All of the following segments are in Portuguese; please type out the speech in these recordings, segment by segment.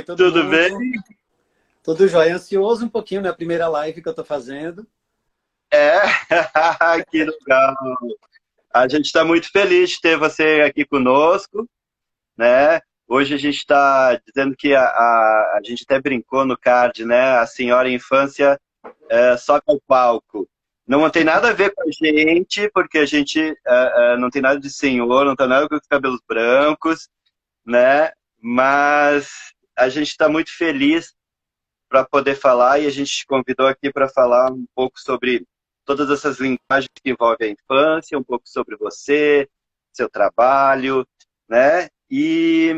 Oi, todo Tudo mundo. bem? Tudo jóia. Ansioso um pouquinho na primeira live que eu estou fazendo. É, que legal. A gente está muito feliz de ter você aqui conosco, né? Hoje a gente está dizendo que a, a, a, gente até brincou no card, né? A senhora infância é, o palco. Não tem nada a ver com a gente, porque a gente uh, uh, não tem nada de senhor, não tem nada com os cabelos brancos, né? Mas a gente está muito feliz para poder falar e a gente te convidou aqui para falar um pouco sobre todas essas linguagens que envolvem a infância, um pouco sobre você, seu trabalho, né? E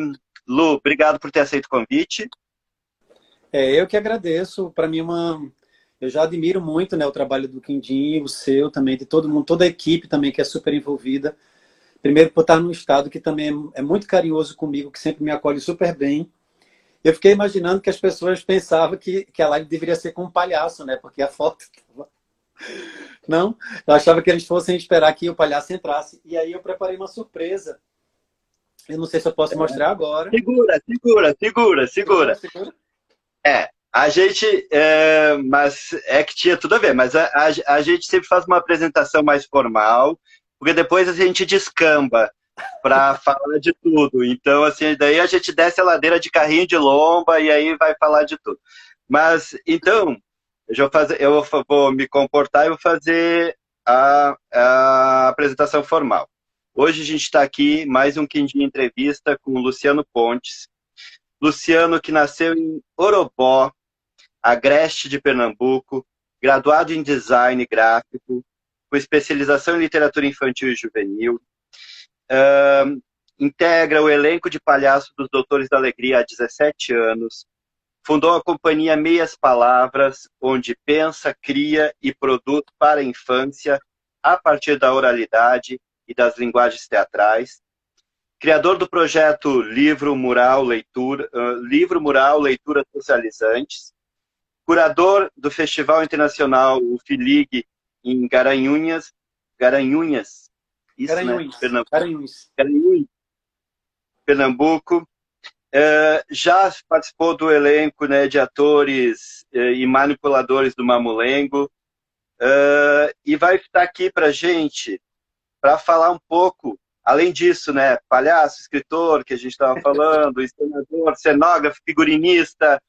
Lu, obrigado por ter aceito o convite. É, eu que agradeço. Para mim, é uma eu já admiro muito né, o trabalho do Quindim, o seu também, de todo mundo, toda a equipe também que é super envolvida. Primeiro por estar num estado que também é muito carinhoso comigo, que sempre me acolhe super bem. Eu fiquei imaginando que as pessoas pensavam que, que a live deveria ser com um palhaço, né? Porque a foto Não, eu achava que eles fossem esperar que o palhaço entrasse. E aí eu preparei uma surpresa. Eu não sei se eu posso mostrar agora. Segura, segura, segura, segura. segura. É, a gente, é, mas é que tinha tudo a ver, mas a, a, a, gente sempre faz uma apresentação mais formal, porque depois a gente descamba para falar de tudo. Então, assim, daí a gente desce a ladeira de carrinho de lomba e aí vai falar de tudo. Mas, então, eu vou, fazer, eu vou me comportar e vou fazer a, a apresentação formal. Hoje a gente está aqui, mais um Quindim Entrevista com Luciano Pontes. Luciano, que nasceu em Orobó, Agreste de Pernambuco, graduado em design gráfico, com especialização em literatura infantil e juvenil. Uh, integra o elenco de palhaço dos Doutores da Alegria há 17 anos. Fundou a companhia Meias Palavras, onde pensa, cria e produz para a infância a partir da oralidade e das linguagens teatrais. Criador do projeto Livro Mural Leitura, uh, Livro Mural Leituras Socializantes, curador do Festival Internacional o FILIG em Garanhuns, Garanhuns, isso, Garanhuns, né? Pernambuco. Garanhuns. Garanhuns. Pernambuco. É, já participou do elenco né, de atores é, e manipuladores do Mamulengo é, e vai estar aqui para gente para falar um pouco, além disso, né, palhaço, escritor que a gente estava falando, encenador, cenógrafo, figurinista,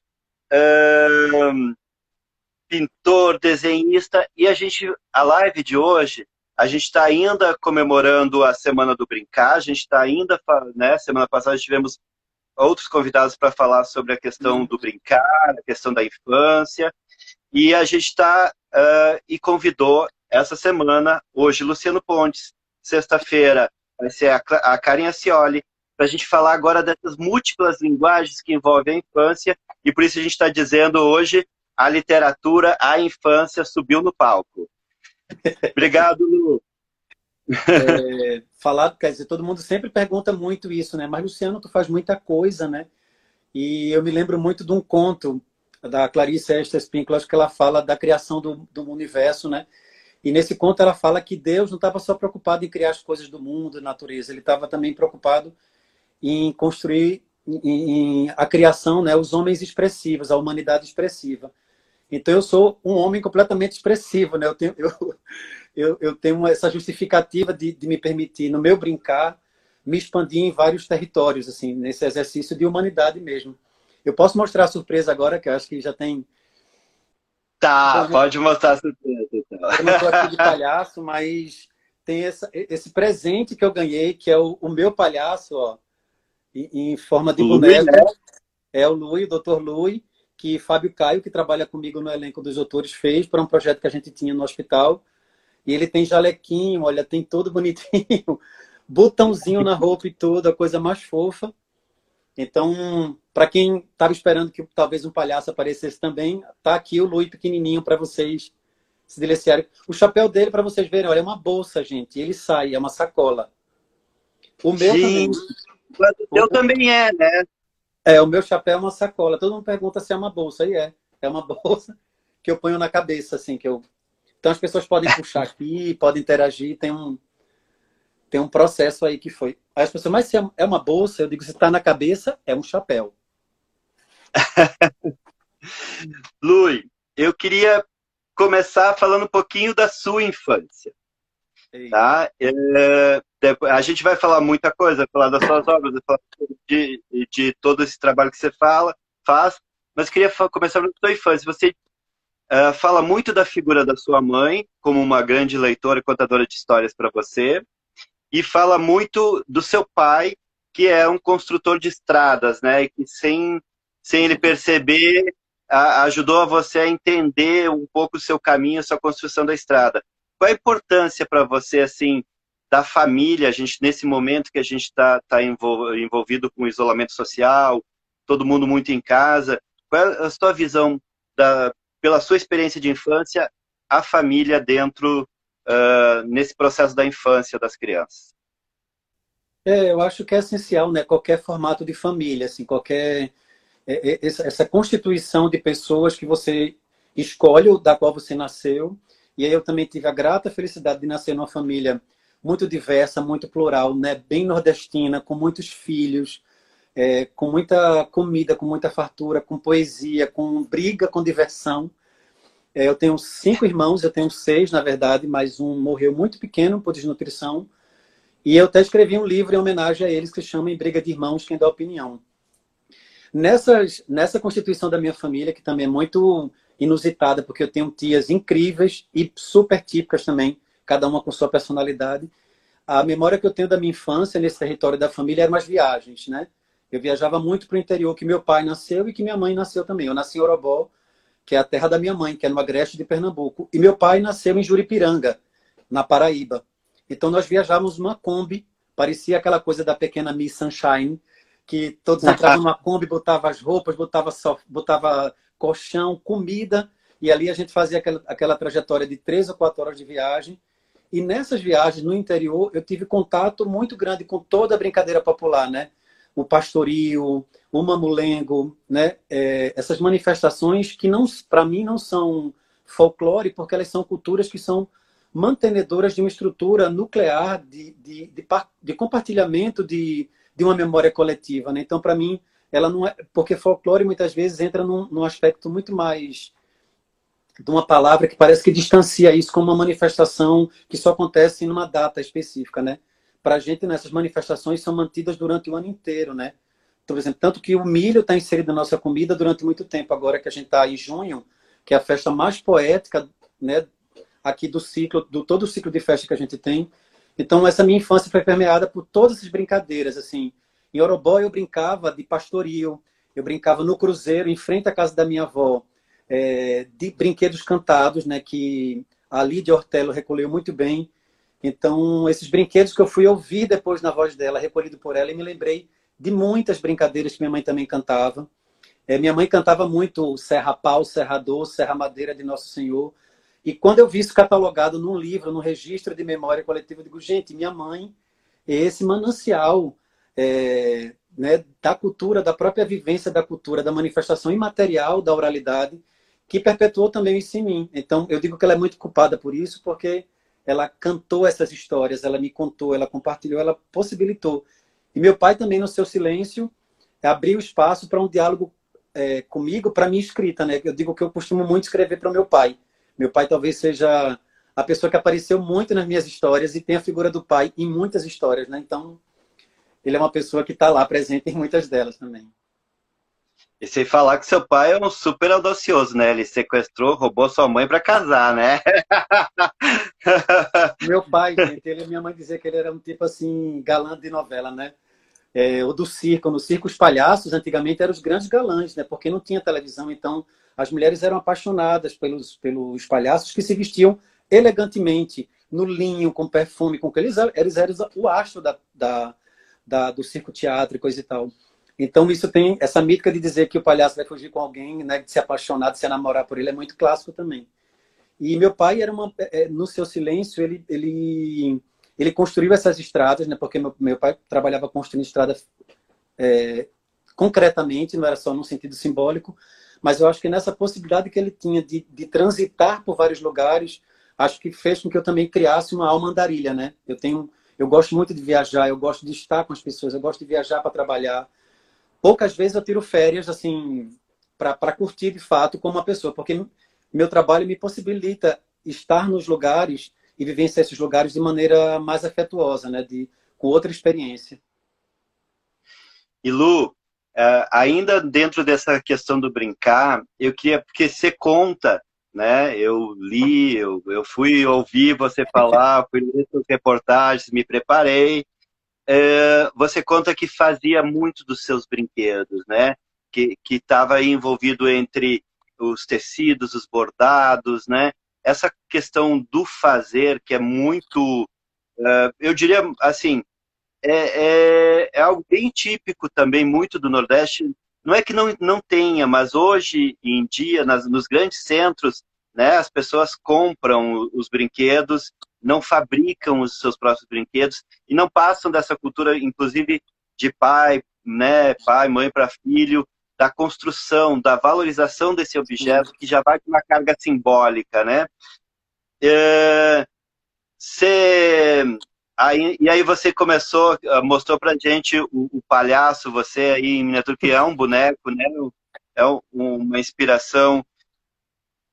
pintor, desenhista, e a gente, a live de hoje, a gente está ainda comemorando a Semana do Brincar, a gente está ainda, né, semana passada tivemos outros convidados para falar sobre a questão do brincar, a questão da infância, e a gente está, uh, e convidou essa semana, hoje, Luciano Pontes, sexta-feira, vai ser a, a Karen Acioli, para a gente falar agora dessas múltiplas linguagens que envolvem a infância, e por isso a gente está dizendo hoje a literatura, a infância subiu no palco. Obrigado, Lu. É, falar, quer dizer, todo mundo sempre pergunta muito isso, né? Mas, Luciano, tu faz muita coisa, né? E eu me lembro muito de um conto da Clarice Esther Spinkler, que ela fala da criação do, do universo, né? E nesse conto ela fala que Deus não estava só preocupado em criar as coisas do mundo, natureza, ele estava também preocupado em construir em, em, a criação, né, os homens expressivos, a humanidade expressiva. Então eu sou um homem completamente expressivo, né? Eu tenho, eu, eu, eu tenho essa justificativa de, de me permitir, no meu brincar, me expandir em vários territórios, assim, nesse exercício de humanidade mesmo. Eu posso mostrar a surpresa agora, que eu acho que já tem. Tá, então, pode mostrar a surpresa. Então. Eu não estou aqui de palhaço, mas tem essa, esse presente que eu ganhei, que é o, o meu palhaço, ó em, forma de boneco. Né? É o Lui, o Dr. Lui, que Fábio Caio, que trabalha comigo no elenco dos autores, fez para um projeto que a gente tinha no hospital. E ele tem jalequinho, olha, tem todo bonitinho, botãozinho na roupa e tudo, a coisa mais fofa. Então, para quem estava esperando que talvez um palhaço aparecesse também, tá aqui o Lui pequenininho para vocês se deliciarem. O chapéu dele, para vocês verem, olha, é uma bolsa, gente. Ele sai, é uma sacola. O meu também. O teu também é, né? É, o meu chapéu é uma sacola. Todo mundo pergunta se é uma bolsa. E é. É uma bolsa que eu ponho na cabeça, assim, que eu. Então as pessoas podem puxar aqui, podem interagir, tem um. Tem um processo aí que foi. Aí as pessoas, mas se é uma bolsa, eu digo, se está na cabeça, é um chapéu. Lui, eu queria começar falando um pouquinho da sua infância. Tá? É, a gente vai falar muita coisa, falar das suas obras, de, de todo esse trabalho que você fala, faz, mas queria começar com a sua infância. Você uh, fala muito da figura da sua mãe, como uma grande leitora e contadora de histórias para você, e fala muito do seu pai, que é um construtor de estradas, né? E que sem, sem ele perceber, a, ajudou a você a entender um pouco o seu caminho, a sua construção da estrada. Qual a importância para você, assim, da família, a gente nesse momento que a gente está tá envolvido com isolamento social, todo mundo muito em casa, qual é a sua visão da, pela sua experiência de infância, a família dentro uh, nesse processo da infância das crianças? É, eu acho que é essencial, né? Qualquer formato de família, assim, qualquer é, é, essa constituição de pessoas que você escolhe, da qual você nasceu. E aí eu também tive a grata felicidade de nascer numa família muito diversa, muito plural, né? Bem nordestina, com muitos filhos, é, com muita comida, com muita fartura, com poesia, com briga, com diversão. É, eu tenho cinco irmãos, eu tenho seis, na verdade, mas um morreu muito pequeno por desnutrição. E eu até escrevi um livro em homenagem a eles que chama Em Briga de Irmãos, Quem Dá Opinião. Nessas, nessa constituição da minha família, que também é muito inusitada, porque eu tenho tias incríveis e super típicas também, cada uma com sua personalidade. A memória que eu tenho da minha infância nesse território da família eram as viagens, né? Eu viajava muito para o interior, que meu pai nasceu e que minha mãe nasceu também. Eu nasci em Orobó, que é a terra da minha mãe, que é no Agreste de Pernambuco. E meu pai nasceu em Juripiranga, na Paraíba. Então nós viajávamos numa Kombi, parecia aquela coisa da pequena Miss Sunshine, que todos entravam numa Kombi, botava as roupas, botava, botava colchão, comida, e ali a gente fazia aquela, aquela trajetória de três ou quatro horas de viagem. E nessas viagens no interior, eu tive contato muito grande com toda a brincadeira popular, né? O pastoril, o mamulengo, né? É, essas manifestações que não, para mim, não são folclore, porque elas são culturas que são mantenedoras de uma estrutura nuclear de, de, de, de compartilhamento de, de uma memória coletiva. Né? Então, para mim, ela não é. Porque folclore muitas vezes entra num, num aspecto muito mais de uma palavra que parece que distancia isso como uma manifestação que só acontece numa data específica, né? Para a gente, nessas manifestações são mantidas durante o ano inteiro, né? Por exemplo, tanto que o milho está inserido na nossa comida durante muito tempo. Agora que a gente está em junho, que é a festa mais poética, né? Aqui do ciclo, do todo o ciclo de festa que a gente tem, então, essa minha infância foi permeada por todas essas brincadeiras. Assim, em Orobó eu brincava de pastoril, eu brincava no cruzeiro, em frente à casa da minha avó, é, de brinquedos cantados, né, que a Lídia Ortelo recolheu muito bem. Então, esses brinquedos que eu fui ouvir depois na voz dela, recolhido por ela, e me lembrei de muitas brincadeiras que minha mãe também cantava. É, minha mãe cantava muito Serra Pau, Serra Dor, Serra Madeira de Nosso Senhor. E quando eu vi isso catalogado num livro, num registro de memória coletiva, eu digo, gente, minha mãe é esse manancial é, né, da cultura, da própria vivência da cultura, da manifestação imaterial da oralidade, que perpetuou também isso em mim. Então, eu digo que ela é muito culpada por isso, porque ela cantou essas histórias, ela me contou, ela compartilhou, ela possibilitou. E meu pai também, no seu silêncio, abriu espaço para um diálogo é, comigo, para minha escrita. Né? Eu digo que eu costumo muito escrever para o meu pai. Meu pai talvez seja a pessoa que apareceu muito nas minhas histórias e tem a figura do pai em muitas histórias, né? Então, ele é uma pessoa que está lá presente em muitas delas também. E sem falar que seu pai é um super audacioso, né? Ele sequestrou, roubou sua mãe para casar, né? Meu pai, gente, ele, minha mãe dizia que ele era um tipo assim, galã de novela, né? É, o do circo. No circo, os palhaços antigamente eram os grandes galãs, né? Porque não tinha televisão, então as mulheres eram apaixonadas pelos, pelos palhaços que se vestiam elegantemente, no linho, com perfume, com que eles, eles eram o astro da, da, da, do circo teatro e coisa e tal. Então, isso tem essa mítica de dizer que o palhaço vai fugir com alguém, né, de se apaixonar, de se enamorar por ele, é muito clássico também. E meu pai era uma, é, no seu silêncio, ele, ele, ele construiu essas estradas, né, porque meu, meu pai trabalhava construindo estradas é, concretamente, não era só no sentido simbólico, mas eu acho que nessa possibilidade que ele tinha de, de transitar por vários lugares, acho que fez com que eu também criasse uma alma andarilha, né? Eu tenho, eu gosto muito de viajar, eu gosto de estar com as pessoas, eu gosto de viajar para trabalhar. Poucas vezes eu tiro férias, assim, para curtir de fato como uma pessoa, porque meu trabalho me possibilita estar nos lugares e vivenciar esses lugares de maneira mais afetuosa, né? De, com outra experiência. E Lu, é, ainda dentro dessa questão do brincar, eu queria, porque você conta, né? Eu li, eu, eu fui ouvir você falar, fui ler suas reportagens, me preparei. É, você conta que fazia muito dos seus brinquedos, né? Que estava envolvido entre os tecidos, os bordados, né? essa questão do fazer, que é muito, uh, eu diria assim, é, é, é, algo bem típico também, muito do Nordeste. Não é que não, não tenha, mas hoje em dia, nas, nos grandes centros, né, as pessoas compram os brinquedos, não fabricam os seus próprios brinquedos e não passam dessa cultura, inclusive, de pai, né, pai, mãe para filho, da construção, da valorização desse objeto, que já vai com uma carga simbólica, né? É, cê, aí, e aí você começou, ah, mostrou pra gente o, o, palhaço, você aí em miniatura, que é um boneco, né? É uma inspiração.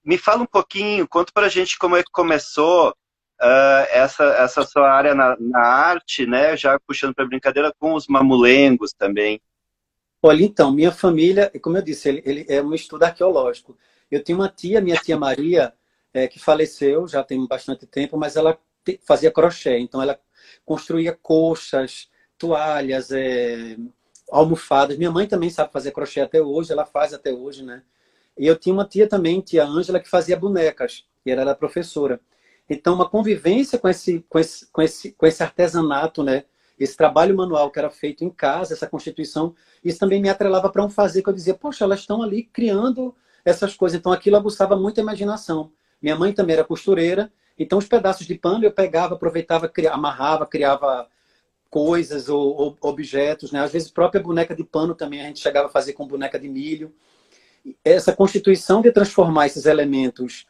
Me fala um pouquinho, conta pra gente como é que começou uh, essa, essa sua área na, na arte, né? Já puxando para brincadeira com os mamulengos também. Olha, então, minha família, como eu disse, ele, ele é um estudo arqueológico. Eu tinha uma tia, minha tia Maria, é, que faleceu já tem bastante tempo, mas ela fazia crochê. Então, ela construía coxas, toalhas, é, almofadas. Minha mãe também sabe fazer crochê até hoje, ela faz até hoje, né? E eu tinha uma tia também, tia Ângela, que fazia bonecas, e ela era professora. Então, uma convivência com esse, com esse, com esse, com esse artesanato, né? esse trabalho manual que era feito em casa, essa constituição, isso também me atrelava para um fazer que eu dizia, poxa, elas estão ali criando essas coisas. Então aquilo aguçava muito a imaginação. Minha mãe também era costureira, então os pedaços de pano eu pegava, aproveitava, criava, amarrava, criava coisas ou, ou, objetos, né? Às vezes própria boneca de pano também a gente chegava a fazer com boneca de milho. Essa constituição de transformar esses elementos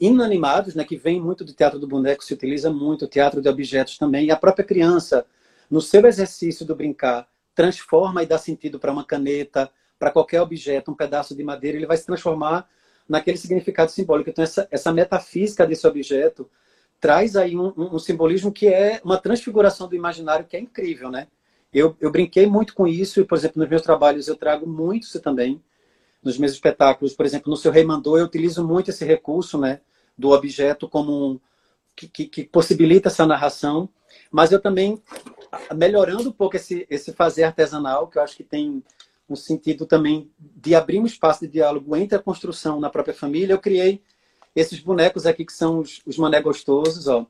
inanimados, né, que vem muito do teatro do boneco, se utiliza muito, o teatro de objetos também, e a própria criança no seu exercício do brincar, transforma e dá sentido para uma caneta, para qualquer objeto, um pedaço de madeira, ele vai se transformar naquele significado simbólico. Então, essa, essa metafísica desse objeto traz aí um, um, um, simbolismo que é uma transfiguração do imaginário que é incrível, né? Eu, eu brinquei muito com isso e, por exemplo, nos meus trabalhos eu trago muito isso também. Nos meus espetáculos, por exemplo, no seu Rei Mandou, eu utilizo muito esse recurso, né? Do objeto como um, que, que, que possibilita essa narração. Mas eu também melhorando um pouco esse, esse fazer artesanal, que eu acho que tem um sentido também de abrir um espaço de diálogo entre a construção na própria família, eu criei esses bonecos aqui que são os, os Mané Gostosos, ó,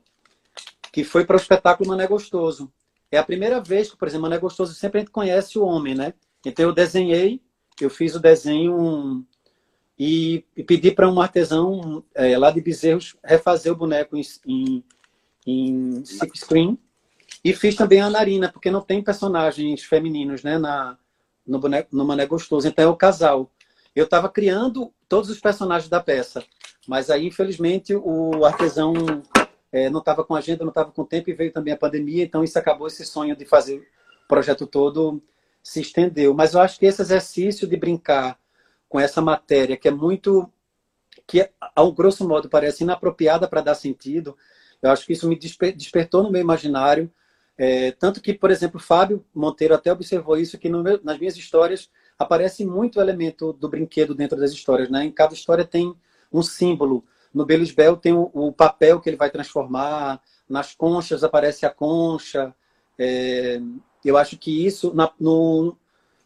que foi para o espetáculo Mané Gostoso. É a primeira vez que, por exemplo, Mané Gostoso sempre a gente conhece o homem, né? Então eu desenhei, eu fiz o desenho e, e, pedi para um artesão é, lá de Bezerros refazer o boneco em, em, em screen e fiz também a Narina, porque não tem personagens femininos né, na, no, boneco, no Mané Gostoso. Então é o casal. Eu estava criando todos os personagens da peça, mas aí, infelizmente, o artesão é, não estava com agenda, não estava com tempo e veio também a pandemia, então isso acabou esse sonho de fazer o projeto todo se estendeu. Mas eu acho que esse exercício de brincar com essa matéria, que é muito. que, ao grosso modo, parece inapropriada para dar sentido, eu acho que isso me despertou no meu imaginário é, tanto que, por exemplo, Fábio Monteiro até observou isso, que meu, nas minhas histórias aparece muito elemento do brinquedo dentro das histórias. Né? Em cada história tem um símbolo. No Belisbel tem o, o papel que ele vai transformar, nas conchas aparece a concha. É, eu acho que isso, na, no,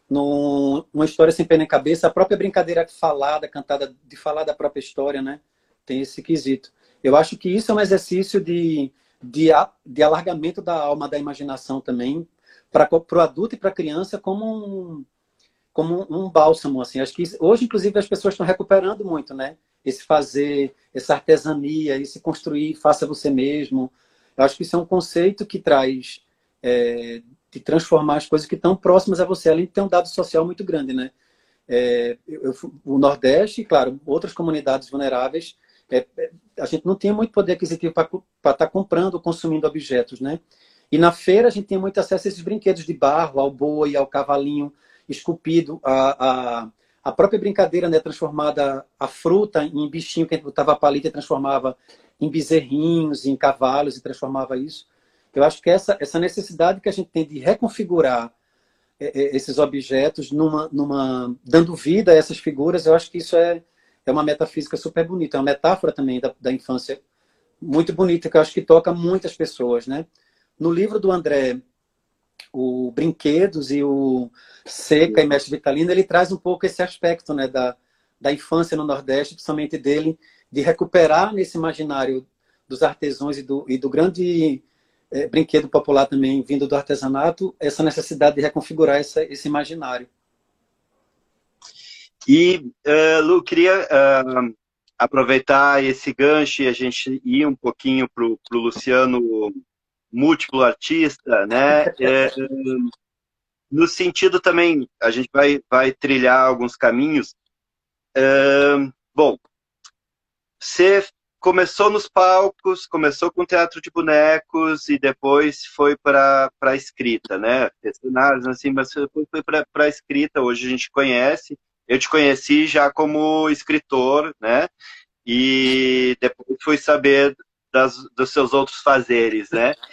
no, numa história sem pena em cabeça, a própria brincadeira falada, cantada, de falar da própria história, né? tem esse quesito. Eu acho que isso é um exercício de de, de alargamento da alma, da imaginação também, para o adulto e para a criança como um, como um bálsamo. Assim. Acho que hoje, inclusive, as pessoas estão recuperando muito, né? Esse fazer, essa artesania, esse construir, faça você mesmo. Eu acho que isso é um conceito que traz é, de transformar as coisas que estão próximas a você, além de ter um dado social muito grande, né? É, eu, o Nordeste, claro, outras comunidades vulneráveis é, é, a gente não tinha muito poder aquisitivo para estar tá comprando, consumindo objetos, né? E na feira a gente tinha muito acesso a esses brinquedos de barro, ao boi, ao cavalinho esculpido, a, a, a própria brincadeira, né, transformada a fruta em bichinho que a gente botava palita e transformava em bezerrinhos, em cavalos e transformava isso. Eu acho que essa, essa necessidade que a gente tem de reconfigurar é, é, esses objetos numa, numa dando vida a essas figuras, eu acho que isso é, é uma metafísica super bonita, é uma metáfora também da, da infância muito bonita, que eu acho que toca muitas pessoas, né? No livro do André, o Brinquedos e o Seca e Mestre Vitalino, ele traz um pouco esse aspecto, né, da, da infância no Nordeste, principalmente dele, de recuperar nesse imaginário dos artesãos e do, e do grande é, brinquedo popular também vindo do artesanato, essa necessidade de reconfigurar essa, esse imaginário. E, uh, Lu, queria uh, aproveitar esse gancho e a gente ir um pouquinho para o Luciano múltiplo artista, né? É, no sentido também, a gente vai, vai trilhar alguns caminhos. É, bom, você começou nos palcos, começou com teatro de bonecos e depois foi para a escrita, né? Cenários, assim, mas foi, foi para a escrita. Hoje a gente conhece. Eu te conheci já como escritor, né? E depois fui saber das, dos seus outros fazeres, né?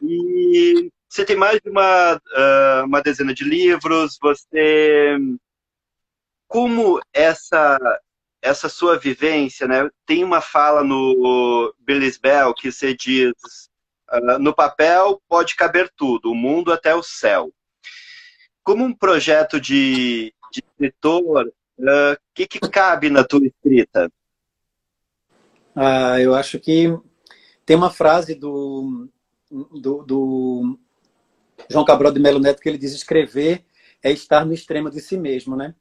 E você tem mais de uma, uh, uma dezena de livros, você... Como essa essa sua vivência, né? Tem uma fala no Billy's Bell que você diz uh, no papel pode caber tudo, o mundo até o céu. Como um projeto de, de escritor, o uh, que, que cabe na tua escrita? Ah, eu acho que tem uma frase do, do, do João Cabral de Melo Neto que ele diz escrever é estar no extremo de si mesmo, né?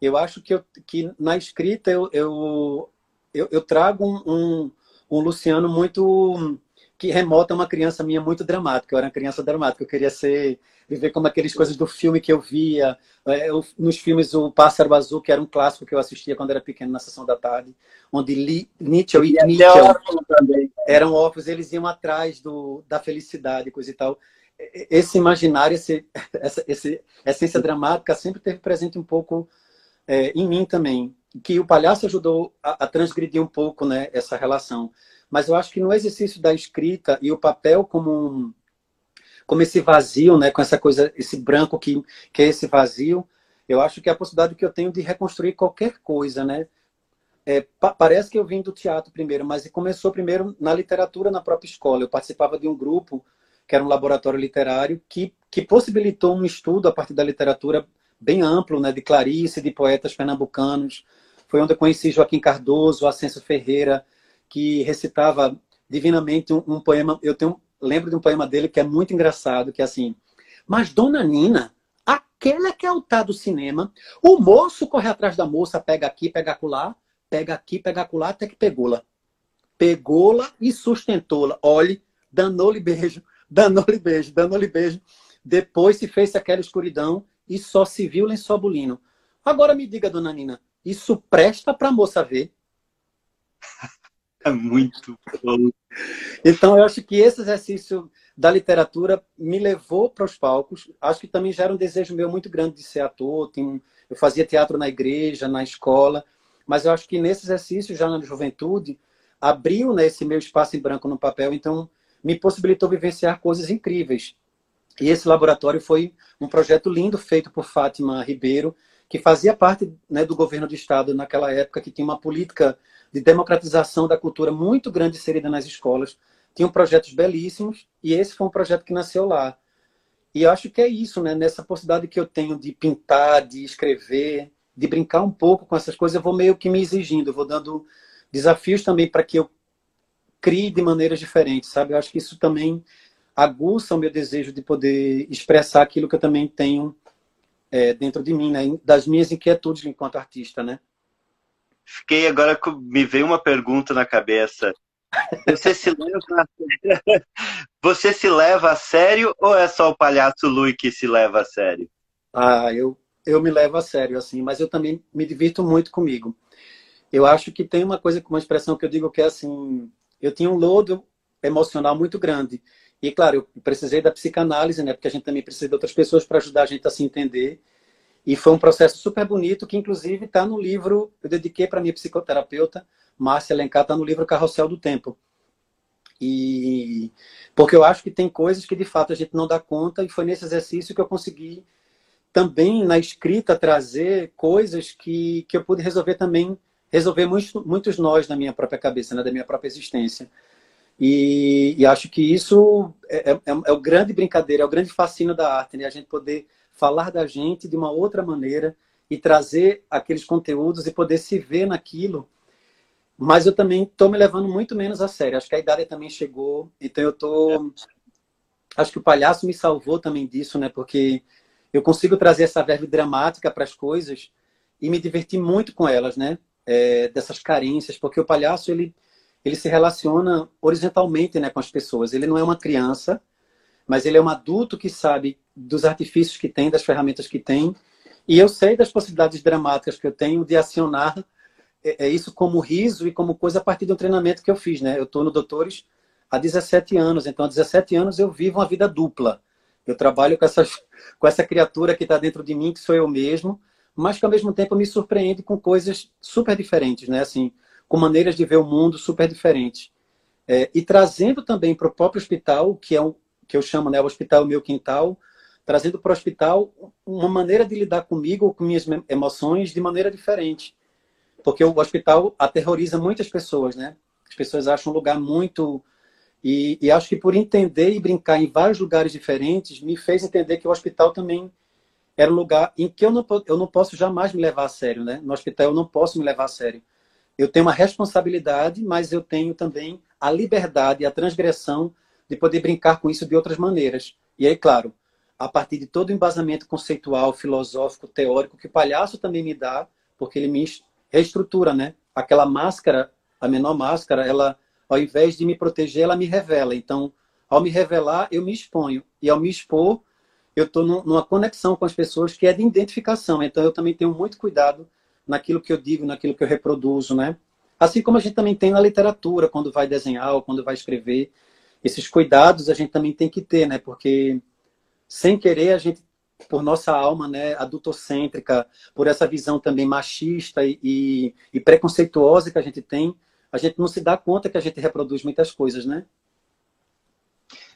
Eu acho que, eu, que na escrita eu, eu, eu, eu trago um, um, um, Luciano muito que remota uma criança minha muito dramática. Eu era uma criança dramática. Eu queria ser viver como aquelas coisas do filme que eu via. É, eu, nos filmes O Pássaro Azul, que era um clássico que eu assistia quando era pequeno na sessão da tarde, onde Lee, Nietzsche e, e Nietzsche eram órfãos, eles iam atrás do, da felicidade, coisa e tal. Esse imaginário, esse, essa, essa essência dramática sempre teve presente um pouco é, em mim também, que o palhaço ajudou a, a, transgredir um pouco né, essa relação. Mas eu acho que no exercício da escrita e o papel como um, como esse vazio, né, com essa coisa, esse branco que, que é esse vazio, eu acho que é a possibilidade que eu tenho de reconstruir qualquer coisa, né? É, pa parece que eu vim do teatro primeiro, mas começou primeiro na literatura na própria escola. Eu participava de um grupo que era um laboratório literário que, que possibilitou um estudo a partir da literatura bem amplo, né, de Clarice, de poetas pernambucanos. Foi onde eu conheci Joaquim Cardoso, Ascenso Ferreira, que recitava divinamente um, um poema. Eu tenho, lembro de um poema dele que é muito engraçado, que é assim: Mas Dona Nina, aquela que é o tá do cinema, o moço corre atrás da moça, pega aqui, pega acolá, pega aqui, pega acolá, até que pegou-la. Pegou-la e sustentou-la. Olhe, danou-lhe beijo, danou-lhe beijo, danou-lhe beijo. Depois se fez aquela escuridão e só se viu lençol bulino. Agora me diga, dona Nina, isso presta para moça ver? É muito bom. Então, eu acho que esse exercício da literatura me levou para os palcos. Acho que também já era um desejo meu muito grande de ser ator. Eu fazia teatro na igreja, na escola. Mas eu acho que nesse exercício, já na juventude, abriu né, esse meu espaço em branco no papel. Então, me possibilitou vivenciar coisas incríveis. E esse laboratório foi um projeto lindo feito por Fátima Ribeiro, que fazia parte né, do governo do estado naquela época, que tinha uma política de democratização da cultura muito grande inserida nas escolas. Tinham projetos belíssimos e esse foi um projeto que nasceu lá. E acho que é isso, né? Nessa possibilidade que eu tenho de pintar, de escrever, de brincar um pouco com essas coisas, eu vou meio que me exigindo, eu vou dando desafios também para que eu crie de maneiras diferentes, sabe? Eu acho que isso também aguça o meu desejo de poder expressar aquilo que eu também tenho é, dentro de mim, né? Das minhas inquietudes enquanto artista, né? Fiquei agora me veio uma pergunta na cabeça. Você se leva você se leva a sério ou é só o palhaço Lui que se leva a sério? Ah, eu eu me levo a sério assim, mas eu também me divirto muito comigo. Eu acho que tem uma coisa, uma expressão que eu digo que é assim, eu tinha um lodo emocional muito grande e, claro, eu precisei da psicanálise, né? Porque a gente também precisa de outras pessoas para ajudar a gente a se entender. E foi um processo super bonito, que inclusive está no livro, eu dediquei para minha psicoterapeuta, Márcia Alencar, está no livro Carrossel do Tempo. E porque eu acho que tem coisas que de fato a gente não dá conta, e foi nesse exercício que eu consegui também na escrita trazer coisas que, que eu pude resolver também, resolver muitos, muitos nós na minha própria cabeça, né, da minha própria existência. E, e acho que isso é, é, é, o grande brincadeira, é o grande fascínio da arte, né? A gente poder falar da gente de uma outra maneira e trazer aqueles conteúdos e poder se ver naquilo. Mas eu também estou me levando muito menos a sério. Acho que a idade também chegou, então eu estou. Acho que o palhaço me salvou também disso, né? Porque eu consigo trazer essa verve dramática para as coisas e me divertir muito com elas, né? É, dessas carências, porque o palhaço ele ele se relaciona horizontalmente né, com as pessoas. Ele não é uma criança, mas ele é um adulto que sabe dos artifícios que tem, das ferramentas que tem. E eu sei das possibilidades dramáticas que eu tenho de acionar é, é isso como riso e como coisa a partir um treinamento que eu fiz. Né? Eu estou no Doutores há 17 anos, então há 17 anos eu vivo uma vida dupla. Eu trabalho com, essas, com essa criatura que está dentro de mim, que sou eu mesmo, mas que ao mesmo tempo me surpreende com coisas super diferentes, né? Assim, com maneiras de ver o mundo super diferentes. É, e trazendo também para o próprio hospital, que é o que eu chamo né, o hospital meu quintal, trazendo para o hospital uma maneira de lidar comigo com minhas emoções de maneira diferente. Porque o hospital aterroriza muitas pessoas, né? As pessoas acham um lugar muito. E, e acho que por entender e brincar em vários lugares diferentes, me fez entender que o hospital também era um lugar em que eu não, eu não posso jamais me levar a sério, né? No hospital eu não posso me levar a sério eu tenho uma responsabilidade, mas eu tenho também a liberdade, a transgressão de poder brincar com isso de outras maneiras. E aí, claro, a partir de todo o embasamento conceitual, filosófico, teórico que o palhaço também me dá, porque ele me reestrutura, né? Aquela máscara, a menor máscara, ela, ao invés de me proteger, ela me revela. Então, ao me revelar, eu me exponho. E ao me expor, eu estou numa conexão com as pessoas que é de identificação. Então, eu também tenho muito cuidado naquilo que eu digo, naquilo que eu reproduzo, né? Assim como a gente também tem na literatura, quando vai desenhar ou quando vai escrever. Esses cuidados a gente também tem que ter, né? Porque sem querer a gente, por nossa alma, né, adultocêntrica, por essa visão também machista e, e, preconceituosa que a gente tem, a gente não se dá conta que a gente reproduz muitas coisas, né?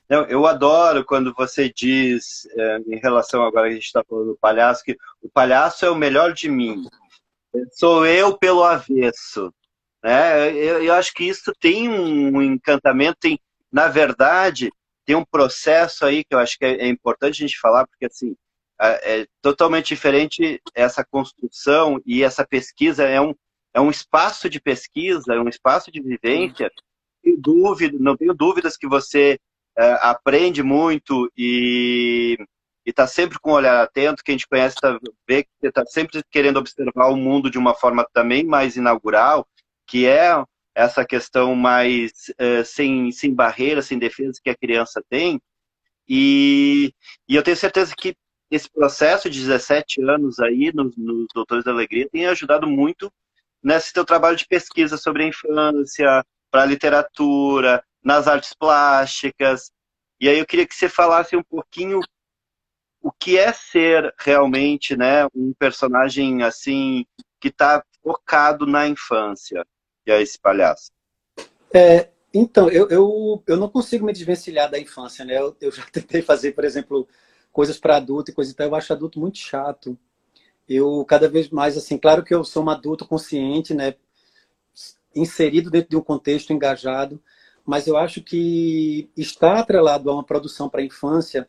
Eu adoro quando você diz, é, em relação agora que a gente está falando do palhaço, que o palhaço é o melhor de mim. Sou eu pelo avesso. Né? Eu, eu acho que isso tem um encantamento, tem, na verdade, tem um processo aí que eu acho que é, é importante a gente falar, porque assim, é, totalmente diferente essa construção e essa pesquisa é um, é um espaço de pesquisa, é um espaço de vivência. Tenho dúvida, não tenho dúvidas que você é, aprende muito e e está sempre com o olhar atento. Quem te conhece tá, vê que você está sempre querendo observar o mundo de uma forma também mais inaugural, que é essa questão mais uh, sem, sem barreiras, sem defesas que a criança tem. E, e eu tenho certeza que esse processo de 17 anos aí nos, nos Doutores da Alegria tem ajudado muito nesse teu trabalho de pesquisa sobre a infância, para a literatura, nas artes plásticas. E aí eu queria que você falasse um pouquinho o que é ser realmente né, um personagem assim que está focado na infância, que é esse palhaço? É, então, eu, eu, eu não consigo me desvencilhar da infância, né? Eu, eu já tentei fazer, por exemplo, coisas para adulto e coisa e tal, eu acho adulto muito chato. Eu, cada vez mais, assim, claro que eu sou um adulto consciente, né? Inserido dentro de um contexto engajado, mas eu acho que estar atrelado a uma produção para a infância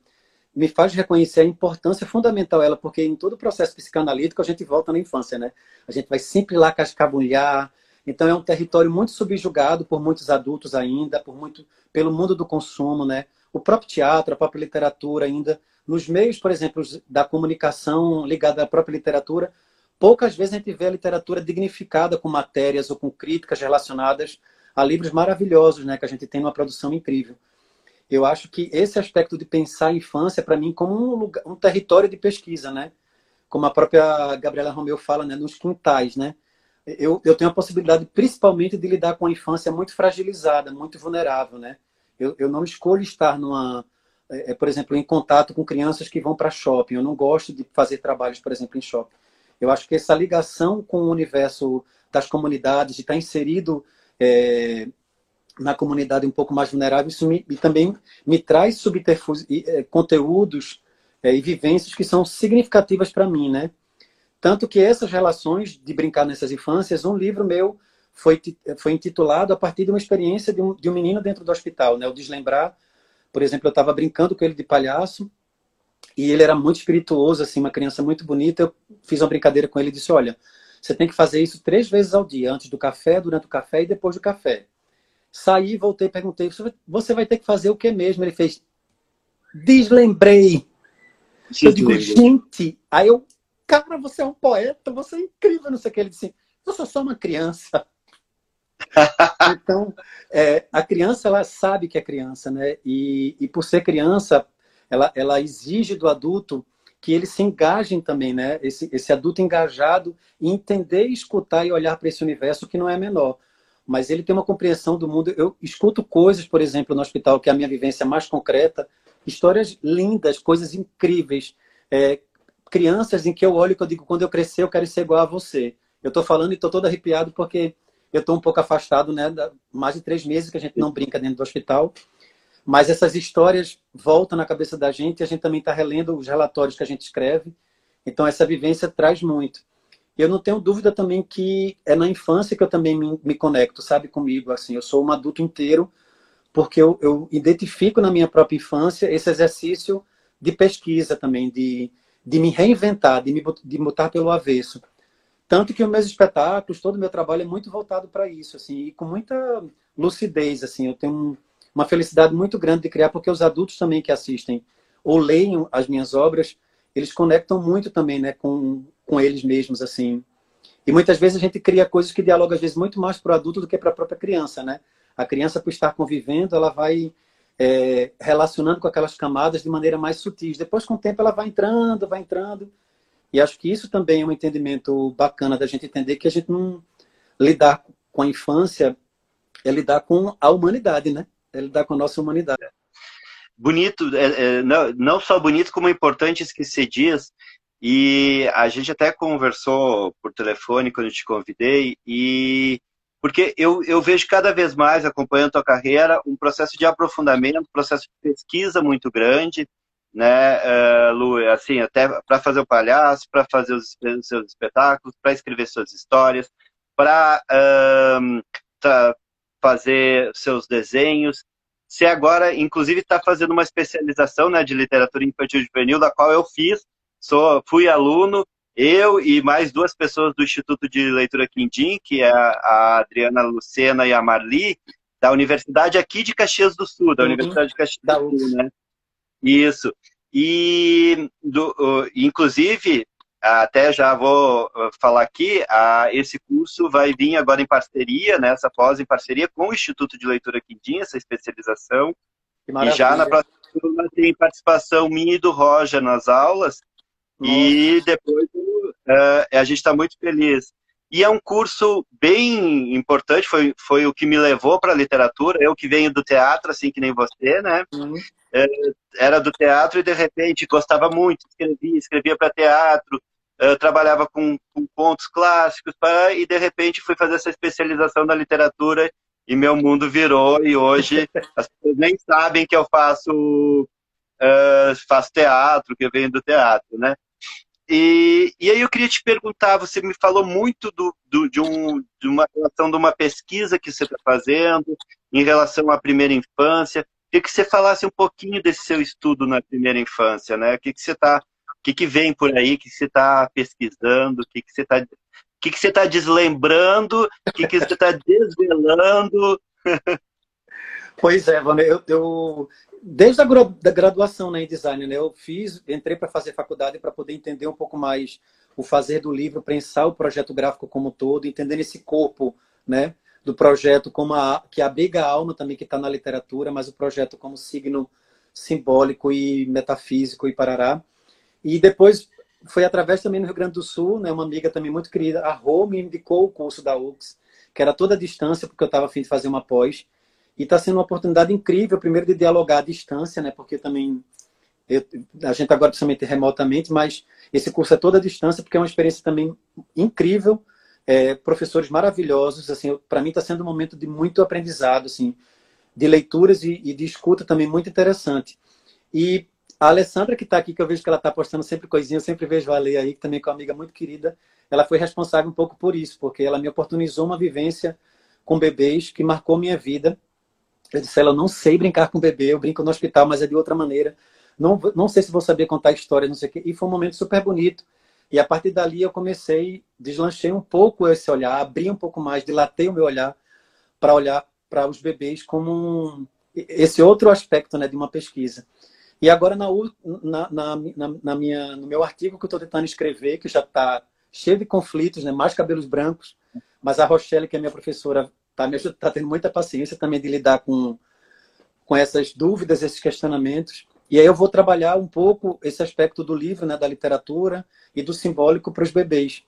me faz reconhecer a importância fundamental ela, porque em todo o processo psicanalítico a gente volta na infância, né? A gente vai sempre lá cascabulhar. Então é um território muito subjugado por muitos adultos ainda, por muito pelo mundo do consumo, né? O próprio teatro, a própria literatura ainda, nos meios, por exemplo, da comunicação ligada à própria literatura, poucas vezes a gente vê a literatura dignificada com matérias ou com críticas relacionadas a livros maravilhosos, né, que a gente tem uma produção incrível eu acho que esse aspecto de pensar a infância, para mim, como um, lugar, um território de pesquisa, né? Como a própria Gabriela Romeu fala, né? nos quintais, né? Eu, eu tenho a possibilidade, principalmente, de lidar com a infância muito fragilizada, muito vulnerável, né? Eu, eu não escolho estar numa, é, é, por exemplo, em contato com crianças que vão para shopping. Eu não gosto de fazer trabalhos, por exemplo, em shopping. Eu acho que essa ligação com o universo das comunidades, de estar inserido é, na comunidade um pouco mais vulnerável, isso me, também me traz subterfúgios, é, conteúdos é, e vivências que são significativas para mim, né? Tanto que essas relações de brincar nessas infâncias, um livro meu foi, foi intitulado a partir de uma experiência de um, de um menino dentro do hospital, né? O Deslembrar, por exemplo, eu estava brincando com ele de palhaço e ele era muito espirituoso, assim, uma criança muito bonita. Eu fiz uma brincadeira com ele e disse: Olha, você tem que fazer isso três vezes ao dia, antes do café, durante o café e depois do café. Saí, voltei, perguntei: Você vai ter que fazer o que mesmo? Ele fez: Deslembrei. Eu digo, gente, aí eu, cara, você é um poeta, você é incrível, não sei o que. Ele disse: Eu sou só uma criança. então, é, a criança, ela sabe que é criança, né? E, e por ser criança, ela, ela exige do adulto que eles se engajem também, né? Esse, esse adulto engajado e entender, escutar e olhar para esse universo que não é menor. Mas ele tem uma compreensão do mundo. Eu escuto coisas, por exemplo, no hospital, que é a minha vivência mais concreta, histórias lindas, coisas incríveis. É, crianças em que eu olho e eu digo, quando eu crescer, eu quero ser igual a você. Eu estou falando e estou todo arrepiado porque eu estou um pouco afastado, né? Mais de três meses que a gente não brinca dentro do hospital. Mas essas histórias voltam na cabeça da gente e a gente também está relendo os relatórios que a gente escreve. Então, essa vivência traz muito. Eu não tenho dúvida também que é na infância que eu também me, me conecto, sabe, comigo. Assim, eu sou um adulto inteiro porque eu, eu identifico na minha própria infância esse exercício de pesquisa também, de, de me reinventar, de me de mutar pelo avesso. Tanto que os meus espetáculos, todo o meu trabalho é muito voltado para isso, assim, e com muita lucidez, assim. Eu tenho um, uma felicidade muito grande de criar, porque os adultos também que assistem ou leem as minhas obras, eles conectam muito também, né, com, com eles mesmos, assim. E muitas vezes a gente cria coisas que dialogam, às vezes, muito mais para o adulto do que para a própria criança, né? A criança, por estar convivendo, ela vai é, relacionando com aquelas camadas de maneira mais sutil. Depois, com o tempo, ela vai entrando, vai entrando. E acho que isso também é um entendimento bacana da gente entender que a gente não lidar com a infância é lidar com a humanidade, né? é lidar com a nossa humanidade. Bonito, é, é, não, não só bonito, como importante esquecer dias. E a gente até conversou por telefone quando eu te convidei, e porque eu, eu vejo cada vez mais, acompanhando a tua carreira, um processo de aprofundamento, um processo de pesquisa muito grande, né, uh, Lu, assim, até para fazer o palhaço, para fazer os, os, seus espetáculos, para escrever suas histórias, para uh, fazer seus desenhos. Você agora, inclusive, está fazendo uma especialização né, de literatura infantil juvenil, da qual eu fiz, sou, fui aluno, eu e mais duas pessoas do Instituto de Leitura Quindim, que é a Adriana Lucena e a Marli, da Universidade aqui de Caxias do Sul, da uhum. Universidade de Caxias do Sul, né? Isso. E, do, inclusive, até já vou uh, falar aqui, esse curso vai vir agora em parceria, né, essa pós em parceria com o Instituto de Leitura Quindim, essa especialização. E já na próxima turma tem participação minha e do Roger nas aulas. Nossa. E depois uh, a gente está muito feliz. E é um curso bem importante, foi, foi o que me levou para a literatura. Eu que venho do teatro, assim que nem você, né? Uhum. Era do teatro e de repente gostava muito, escrevia, escrevia para teatro, eu trabalhava com, com pontos clássicos e de repente fui fazer essa especialização na literatura e meu mundo virou e hoje as pessoas nem sabem que eu faço uh, faço teatro, que eu venho do teatro, né? E, e aí eu queria te perguntar, você me falou muito do, do, de, um, de uma relação de uma pesquisa que você está fazendo em relação à primeira infância. Queria que você falasse um pouquinho desse seu estudo na primeira infância, né? O que, que você está que, que vem por aí, o que você está pesquisando, o que, que você está que, que você está deslembrando, o que, que você está desvelando. Pois é, Vânia, eu, eu, desde a da graduação né, em design, né, eu fiz, entrei para fazer faculdade para poder entender um pouco mais o fazer do livro, pensar o projeto gráfico como um todo, entender esse corpo, né, do projeto como a que abriga a alma também que está na literatura, mas o projeto como signo simbólico e metafísico e parará. E depois foi através também no Rio Grande do Sul, né, uma amiga também muito querida, a Rô, me indicou o curso da UX, que era toda a distância, porque eu estava afim de fazer uma pós. E está sendo uma oportunidade incrível, primeiro, de dialogar à distância, né? Porque também eu, a gente agora principalmente remotamente, mas esse curso é toda à distância, porque é uma experiência também incrível, é, professores maravilhosos, assim, para mim está sendo um momento de muito aprendizado, assim, de leituras e, e de escuta também muito interessante. E a Alessandra, que está aqui, que eu vejo que ela está postando sempre coisinha, eu sempre vejo a Lei aí, que também é uma amiga muito querida, ela foi responsável um pouco por isso, porque ela me oportunizou uma vivência com bebês que marcou minha vida. Eu disse, ela não sei brincar com bebê, eu brinco no hospital, mas é de outra maneira. Não, não sei se vou saber contar história, não sei o quê. E foi um momento super bonito. E a partir dali eu comecei, deslanchei um pouco esse olhar, abri um pouco mais, dilatei o meu olhar para olhar para os bebês como um, esse outro aspecto né, de uma pesquisa. E agora, na, na, na, na minha, no meu artigo que eu estou tentando escrever, que já está cheio de conflitos, né, mais cabelos brancos, mas a Rochelle, que é minha professora, está tá tendo muita paciência também de lidar com, com essas dúvidas, esses questionamentos. E aí eu vou trabalhar um pouco esse aspecto do livro, né, da literatura e do simbólico para os bebês.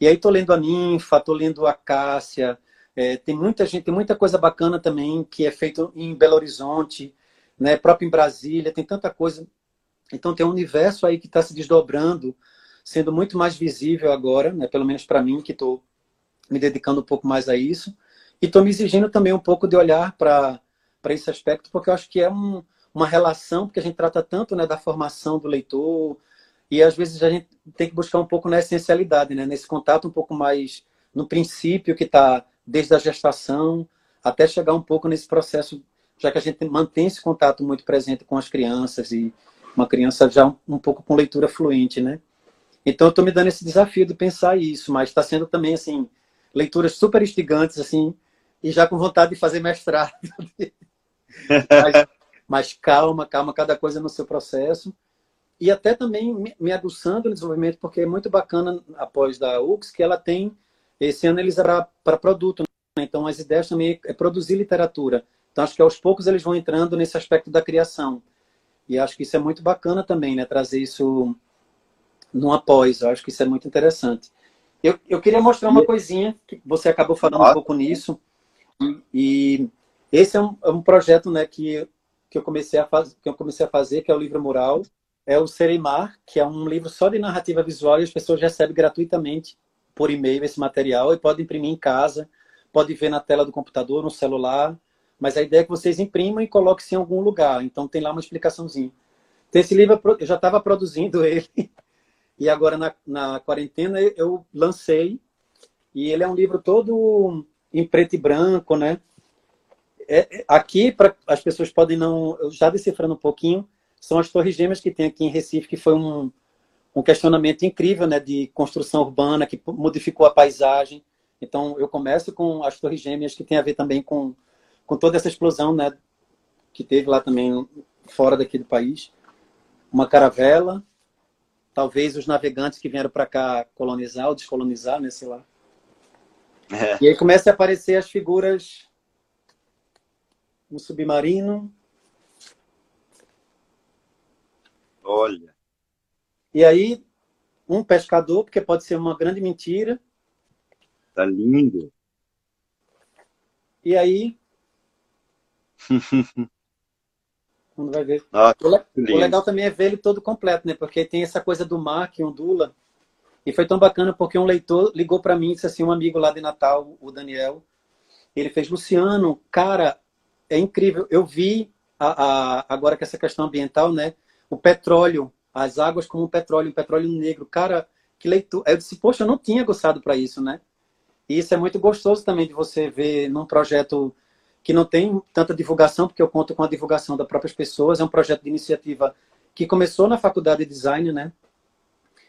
E aí estou lendo a Ninfa, estou lendo a Cássia, é, tem muita gente, tem muita coisa bacana também que é feito em Belo Horizonte, né, próprio em Brasília, tem tanta coisa. Então tem um universo aí que está se desdobrando, sendo muito mais visível agora, né, pelo menos para mim, que estou me dedicando um pouco mais a isso. E estou me exigindo também um pouco de olhar para esse aspecto, porque eu acho que é um, uma relação, porque a gente trata tanto né, da formação do leitor, e às vezes a gente tem que buscar um pouco na essencialidade, né, nesse contato um pouco mais no princípio, que está desde a gestação até chegar um pouco nesse processo, já que a gente mantém esse contato muito presente com as crianças e uma criança já um, pouco com leitura fluente, né? Então eu estou me dando esse desafio de pensar isso, mas está sendo também assim leituras super instigantes assim e já com vontade de fazer mestrado. mas, mas calma, calma, cada coisa no seu processo. E até também me aguçando no desenvolvimento, porque é muito bacana, após da UX, que ela tem, esse ano eles para produto. Né? Então, as ideias também é produzir literatura. Então, acho que aos poucos eles vão entrando nesse aspecto da criação. E acho que isso é muito bacana também, né? Trazer isso no após. Eu acho que isso é muito interessante. Eu, eu queria mostrar uma coisinha, que você acabou falando um pouco nisso. E, esse é um, é um projeto né, que que eu comecei a que eu comecei a fazer, que é o livro mural, é o Sereimar, que é um livro só de narrativa visual e as pessoas recebem gratuitamente por e-mail esse material e podem imprimir em casa, pode ver na tela do computador, no celular, mas a ideia é que vocês imprimam e coloquem em algum lugar. Então tem lá uma explicaçãozinha. Então, esse livro eu já estava produzindo ele e agora na, na quarentena eu lancei e ele é um livro todo em preto e branco, né? É, aqui, para as pessoas podem não. Já decifrando um pouquinho, são as Torres Gêmeas que tem aqui em Recife, que foi um, um questionamento incrível né, de construção urbana, que modificou a paisagem. Então, eu começo com as Torres Gêmeas, que tem a ver também com, com toda essa explosão né, que teve lá também, fora daqui do país. Uma caravela, talvez os navegantes que vieram para cá colonizar ou descolonizar, né, sei lá. É. E aí começa a aparecer as figuras um submarino. Olha. E aí, um pescador, porque pode ser uma grande mentira. Tá lindo. E aí. quando vai ver. Ah, o, o, legal também é ver ele todo completo, né? Porque tem essa coisa do mar que ondula. E foi tão bacana porque um leitor ligou para mim, disse assim, um amigo lá de Natal, o Daniel, ele fez, Luciano, cara, é incrível. Eu vi a, a, agora que essa questão ambiental, né? O petróleo, as águas como petróleo, petróleo negro. Cara, que leitura. Eu disse, poxa, eu não tinha gostado para isso, né? E isso é muito gostoso também de você ver num projeto que não tem tanta divulgação, porque eu conto com a divulgação das próprias pessoas. É um projeto de iniciativa que começou na faculdade de design, né?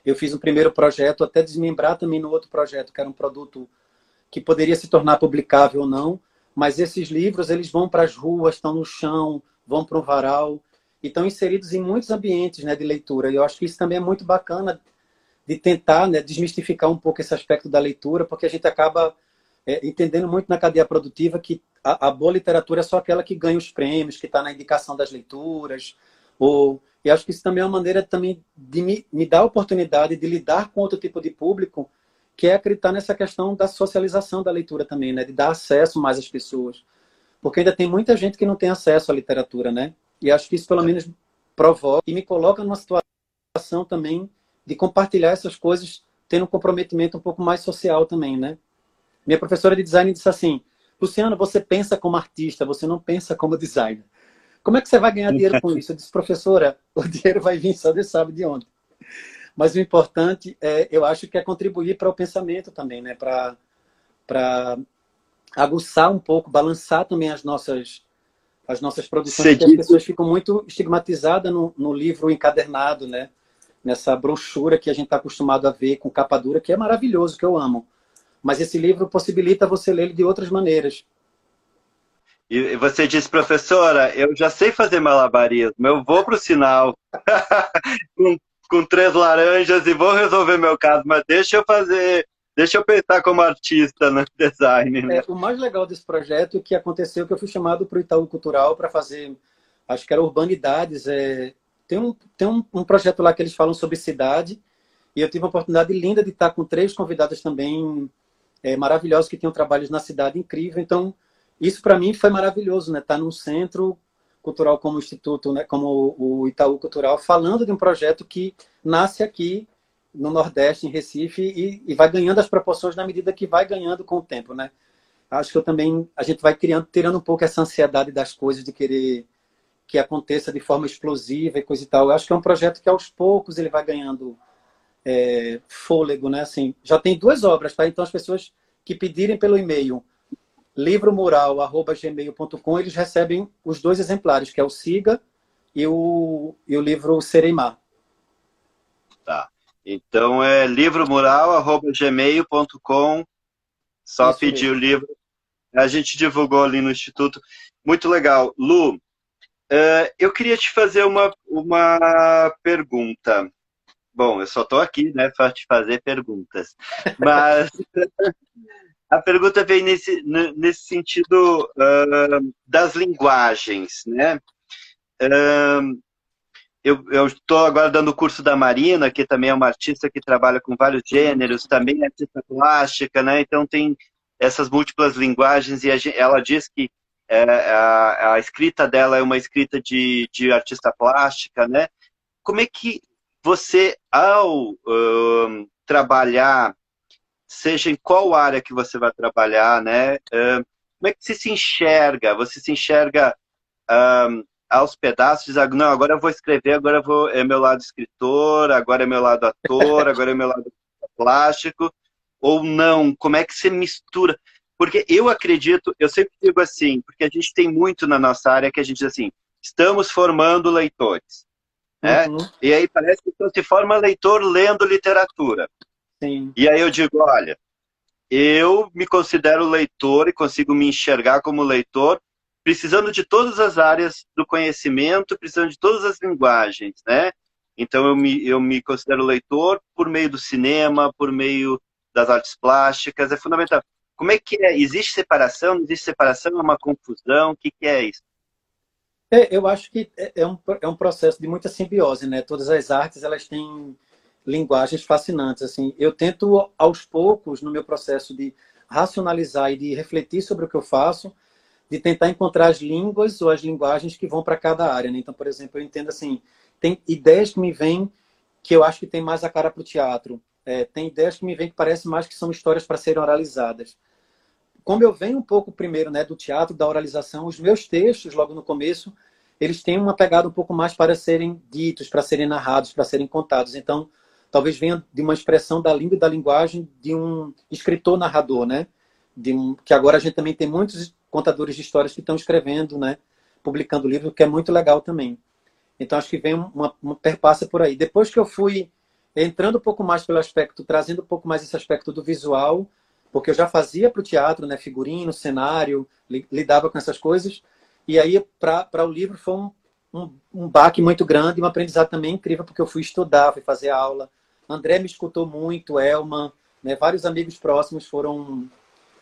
Eu fiz um primeiro projeto, até desmembrar também no outro projeto, que era um produto que poderia se tornar publicável ou não mas esses livros eles vão para as ruas, estão no chão, vão para o varal e estão inseridos em muitos ambientes né, de leitura. E eu acho que isso também é muito bacana de tentar né, desmistificar um pouco esse aspecto da leitura, porque a gente acaba é, entendendo muito na cadeia produtiva que a, a, boa literatura é só aquela que ganha os prêmios, que está na indicação das leituras. Ou, e acho que isso também é uma maneira também de me, me dar a oportunidade de lidar com outro tipo de público que é acreditar nessa questão da socialização da leitura também, né? de dar acesso mais às pessoas. porque ainda tem muita gente que não tem acesso à literatura, né? E acho que isso pelo menos provoca e me coloca numa situação também de compartilhar essas coisas, tendo um comprometimento um pouco mais social também, né? Minha professora de design disse assim: Luciano, você pensa como artista, você não pensa como designer. Como é que você vai ganhar dinheiro com isso? Eu disse, professora, o dinheiro vai vir só Deus sabe de onde. Mas o importante, é, eu acho que é contribuir para o pensamento também, né? Para aguçar um pouco, balançar também as nossas, as nossas produções, porque as pessoas ficam muito estigmatizadas no, no livro encadernado, né? Nessa brochura que a gente está acostumado a ver com capa dura, que é maravilhoso, que eu amo. Mas esse livro possibilita você ler de outras maneiras. E você disse, professora, eu já sei fazer malabarismo, eu vou para o sinal com, com três laranjas e vou resolver meu caso, mas deixa eu fazer, deixa eu pensar como artista no design. Né? É, o mais legal desse projeto é que aconteceu que eu fui chamado para o Itaú Cultural para fazer, acho que era Urbanidades, é, tem, um, tem um, um projeto lá que eles falam sobre cidade, e eu tive a oportunidade linda de estar com três convidadas também é, maravilhosos que tinham trabalhos na cidade incrível, então isso para mim foi maravilhoso, né? Estar tá num centro cultural como Instituto, né? como o Itaú Cultural, falando de um projeto que nasce aqui no Nordeste, em Recife, e, e vai ganhando as proporções na medida que vai ganhando com o tempo, né? Acho que eu também a gente vai criando, tirando um pouco essa ansiedade das coisas de querer que aconteça de forma explosiva e coisa e tal. Eu acho que é um projeto que aos poucos ele vai ganhando é, fôlego, né? Assim, já tem duas obras, tá? Então as pessoas que pedirem pelo e-mail livromural.gmail.com, eles recebem os dois exemplares, que é o Siga e o, e o livro Sereimar. Tá. Então é livromural.gmail.com. Só Isso pedir mesmo. o livro. A gente divulgou ali no Instituto. Muito legal. Lu, uh, eu queria te fazer uma, uma pergunta. Bom, eu só estou aqui né, para te fazer perguntas. Mas a pergunta vem nesse, nesse sentido uh, das linguagens, né? Uh, eu estou agora dando o curso da Marina, que também é uma artista que trabalha com vários gêneros, também é artista plástica, né? Então tem essas múltiplas linguagens e ela diz que é, a, a, escrita dela é uma escrita de, de artista plástica, né? Como é que você, ao uh, trabalhar seja em qual área que você vai trabalhar, né? como é que você se enxerga? Você se enxerga um, aos pedaços, não, agora eu vou escrever, agora eu vou, é meu lado escritor, agora é meu lado ator, agora é meu lado plástico, ou não? Como é que você mistura? Porque eu acredito, eu sempre digo assim, porque a gente tem muito na nossa área que a gente diz assim, estamos formando leitores. Né? Uhum. E aí parece que se forma leitor lendo literatura. Sim. E aí eu digo, olha, eu me considero leitor e consigo me enxergar como leitor, precisando de todas as áreas do conhecimento, precisando de todas as linguagens, né? Então eu me, eu me considero leitor por meio do cinema, por meio das artes plásticas, é fundamental. Como é que é? Existe separação? Não existe separação? É uma confusão? O que, que é isso? É, eu acho que é, é um, é um processo de muita simbiose, né? Todas as artes, elas têm linguagens fascinantes. Assim, eu tento aos poucos no meu processo de racionalizar e de refletir sobre o que eu faço, de tentar encontrar as línguas ou as linguagens que vão para cada área. Né? Então, por exemplo, eu entendo assim, tem ideias que me vêm que eu acho que tem mais a cara para o teatro. É, tem ideias que me vêm que parecem mais que são histórias para serem oralizadas. Como eu venho um pouco primeiro né, do teatro, da oralização, os meus textos, logo no começo, eles têm uma pegada um pouco mais para serem ditos, para serem narrados, para serem contados. Então, talvez venha de uma expressão da língua e da linguagem de um escritor narrador, né? De um, que agora a gente também tem muitos contadores de histórias que estão escrevendo, né? Publicando livro, que é muito legal também. Então acho que vem uma, uma perpassa por aí. Depois que eu fui entrando um pouco mais pelo aspecto, trazendo um pouco mais esse aspecto do visual, porque eu já fazia para o teatro, né? Figurino, cenário, lidava com essas coisas. E aí para o livro foi um, um, um baque muito grande, um aprendizado também incrível, porque eu fui estudar, fui fazer aula, André me escutou muito, Elma, né, vários amigos próximos foram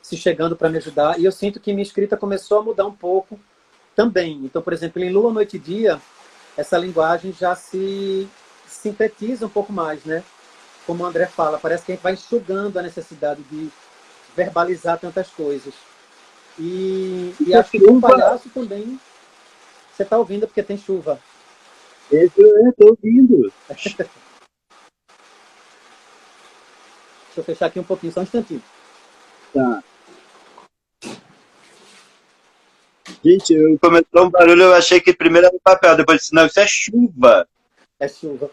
se chegando para me ajudar. E eu sinto que minha escrita começou a mudar um pouco também. Então, por exemplo, em Lua, Noite e Dia, essa linguagem já se sintetiza um pouco mais, né? Como o André fala, parece que a gente vai enxugando a necessidade de verbalizar tantas coisas. E, e acho que o palhaço também. Você está ouvindo porque tem chuva. Eu estou ouvindo. Deixa eu fechar aqui um pouquinho, só um instantinho. Tá. Gente, eu começou um barulho, eu achei que primeiro era papel, depois disse, não, isso é chuva. É chuva.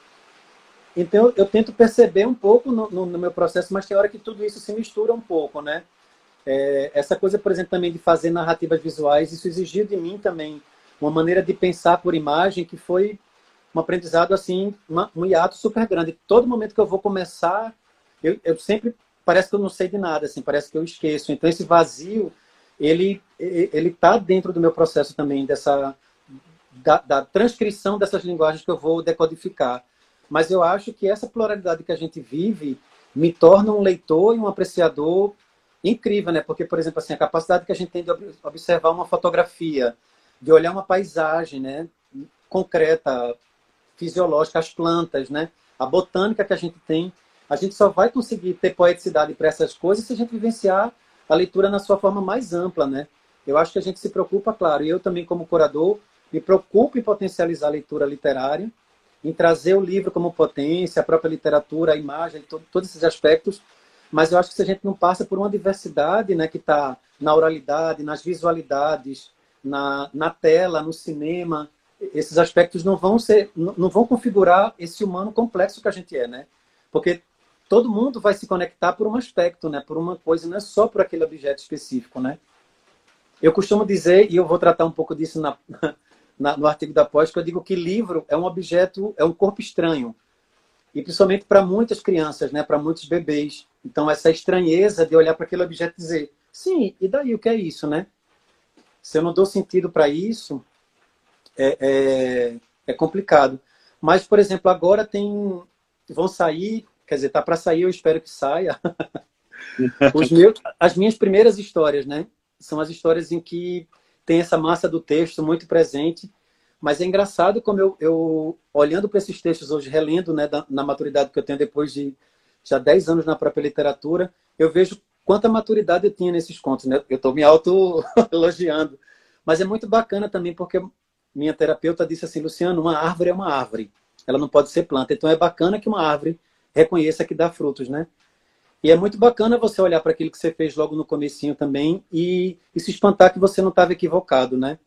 Então, eu tento perceber um pouco no, no, no, meu processo, mas tem hora que tudo isso se mistura um pouco, né? É, essa coisa, por exemplo, também de fazer narrativas visuais, isso exigiu de mim também uma maneira de pensar por imagem que foi um aprendizado, assim, uma, um hiato super grande. Todo momento que eu vou começar, eu, eu sempre, parece que eu não sei de nada, assim, parece que eu esqueço. Então, esse vazio, ele ele está dentro do meu processo também, dessa da, da transcrição dessas linguagens que eu vou decodificar. Mas eu acho que essa pluralidade que a gente vive me torna um leitor e um apreciador incrível, né? Porque, por exemplo, assim, a capacidade que a gente tem de observar uma fotografia, de olhar uma paisagem, né? Concreta, fisiológica, as plantas, né? A botânica que a gente tem, a gente só vai conseguir ter poeticidade para essas coisas se a gente vivenciar a leitura na sua forma mais ampla, né? Eu acho que a gente se preocupa, claro, e eu também como curador me preocupo em potencializar a leitura literária, em trazer o livro como potência, a própria literatura, a imagem, todo, todos esses aspectos. Mas eu acho que se a gente não passa por uma diversidade, né, que está na oralidade, nas visualidades, na, na tela, no cinema, esses aspectos não vão ser, não vão configurar esse humano complexo que a gente é, né? Porque todo mundo vai se conectar por um aspecto, né? Por uma coisa, não é só por aquele objeto específico, né? Eu costumo dizer, e eu vou tratar um pouco disso na, na, no artigo da pós, que eu digo que livro é um objeto, é um corpo estranho. E principalmente para muitas crianças, né? Para muitos bebês. Então, essa estranheza de olhar para aquele objeto e dizer, sim, e daí o que é isso, né? Se eu não dou sentido para isso, é, é, é complicado. Mas, por exemplo, agora tem vão sair Quer dizer, tá para sair, eu espero que saia. Meus, as minhas primeiras histórias, né? São as histórias em que tem essa massa do texto muito presente. Mas é engraçado como eu, eu olhando para esses textos hoje, relendo, né, da, na maturidade que eu tenho depois de já 10 anos na própria literatura, eu vejo quanta maturidade eu tinha nesses contos, né? Eu estou me auto-elogiando. Mas é muito bacana também, porque minha terapeuta disse assim, Luciano, uma árvore é uma árvore. Ela não pode ser planta. Então é bacana que uma árvore reconheça que dá frutos, né? E é muito bacana você olhar para aquilo que você fez logo no comecinho também e, e se espantar que você não estava equivocado, né?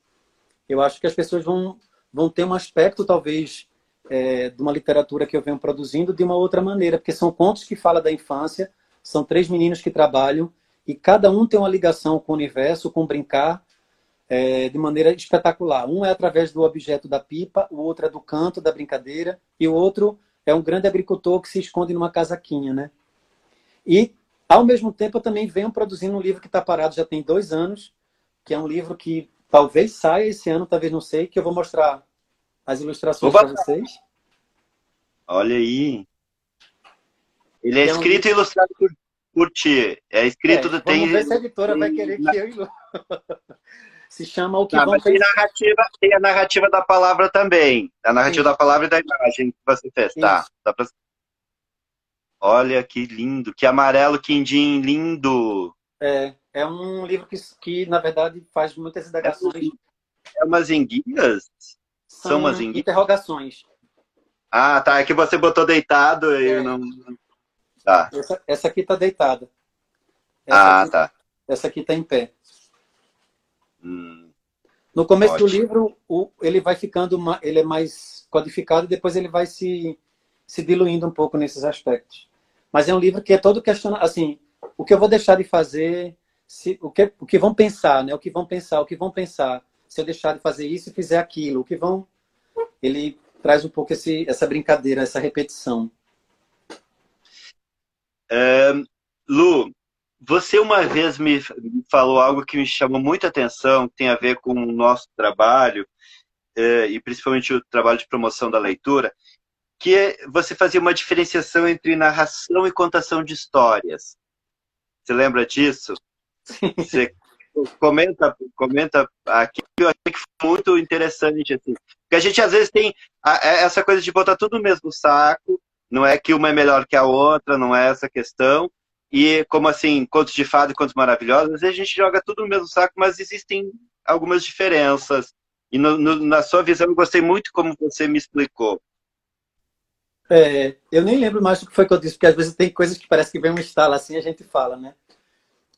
Eu acho que as pessoas vão, vão ter um aspecto, talvez, é, de uma literatura que eu venho produzindo de uma outra maneira, porque são contos que falam da infância, são três meninos que trabalham e cada um tem uma ligação com o universo, com brincar, é, de maneira espetacular. Um é através do objeto da pipa, o outro é do canto, da brincadeira, e o outro é um grande agricultor que se esconde numa casaquinha, né? E, ao mesmo tempo, eu também venho produzindo um livro que está parado já tem dois anos, que é um livro que talvez saia esse ano, talvez não sei, que eu vou mostrar as ilustrações para vocês. Olha aí. Ele é, é escrito e ilustrado por, por ti. É escrito é, do tem. Vamos ver se a editora vai querer que eu se chama O que Não, vão tem narrativa, tem a narrativa da palavra também. A narrativa da palavra e da imagem que você fez. Tá, dá pra... Olha que lindo, que amarelo quindim lindo. É, é um livro que, que na verdade, faz muitas indagações. É umas enguias? São, São umas enguias? interrogações. Ah, tá. É que você botou deitado e é. não. Tá. Essa, essa aqui tá deitada. Essa ah, aqui, tá. Essa aqui tá em pé. Hum, no começo ótimo. do livro, o, ele vai ficando, ele é mais codificado e depois ele vai se, se diluindo um pouco nesses aspectos. Mas é um livro que é todo questionado, assim, o que eu vou deixar de fazer, se, o, que, o que vão pensar, né? O que vão pensar, o que vão pensar se eu deixar de fazer isso e fizer aquilo, o que vão... Ele traz um pouco esse, essa brincadeira, essa repetição. É, Lu, você uma vez me falou algo que me chamou muita atenção, que tem a ver com o nosso trabalho, eh, e principalmente o trabalho de promoção da leitura, que é, você fazia uma diferenciação entre narração e contação de histórias. Você lembra disso? Você comenta, comenta aqui, eu achei que foi muito interessante. Assim. Porque a gente às vezes tem é, essa coisa de botar tudo no mesmo saco, não é que uma é melhor que a outra, não é essa questão, e como assim, contos de fada e contos maravilhosos, a gente joga tudo no mesmo saco, mas existem algumas diferenças. E no, no, na sua visão, eu gostei muito como você me explicou. É, eu nem lembro mais do que foi que eu disse, porque às vezes tem coisas que parece que vem um estalo assim a gente fala, né?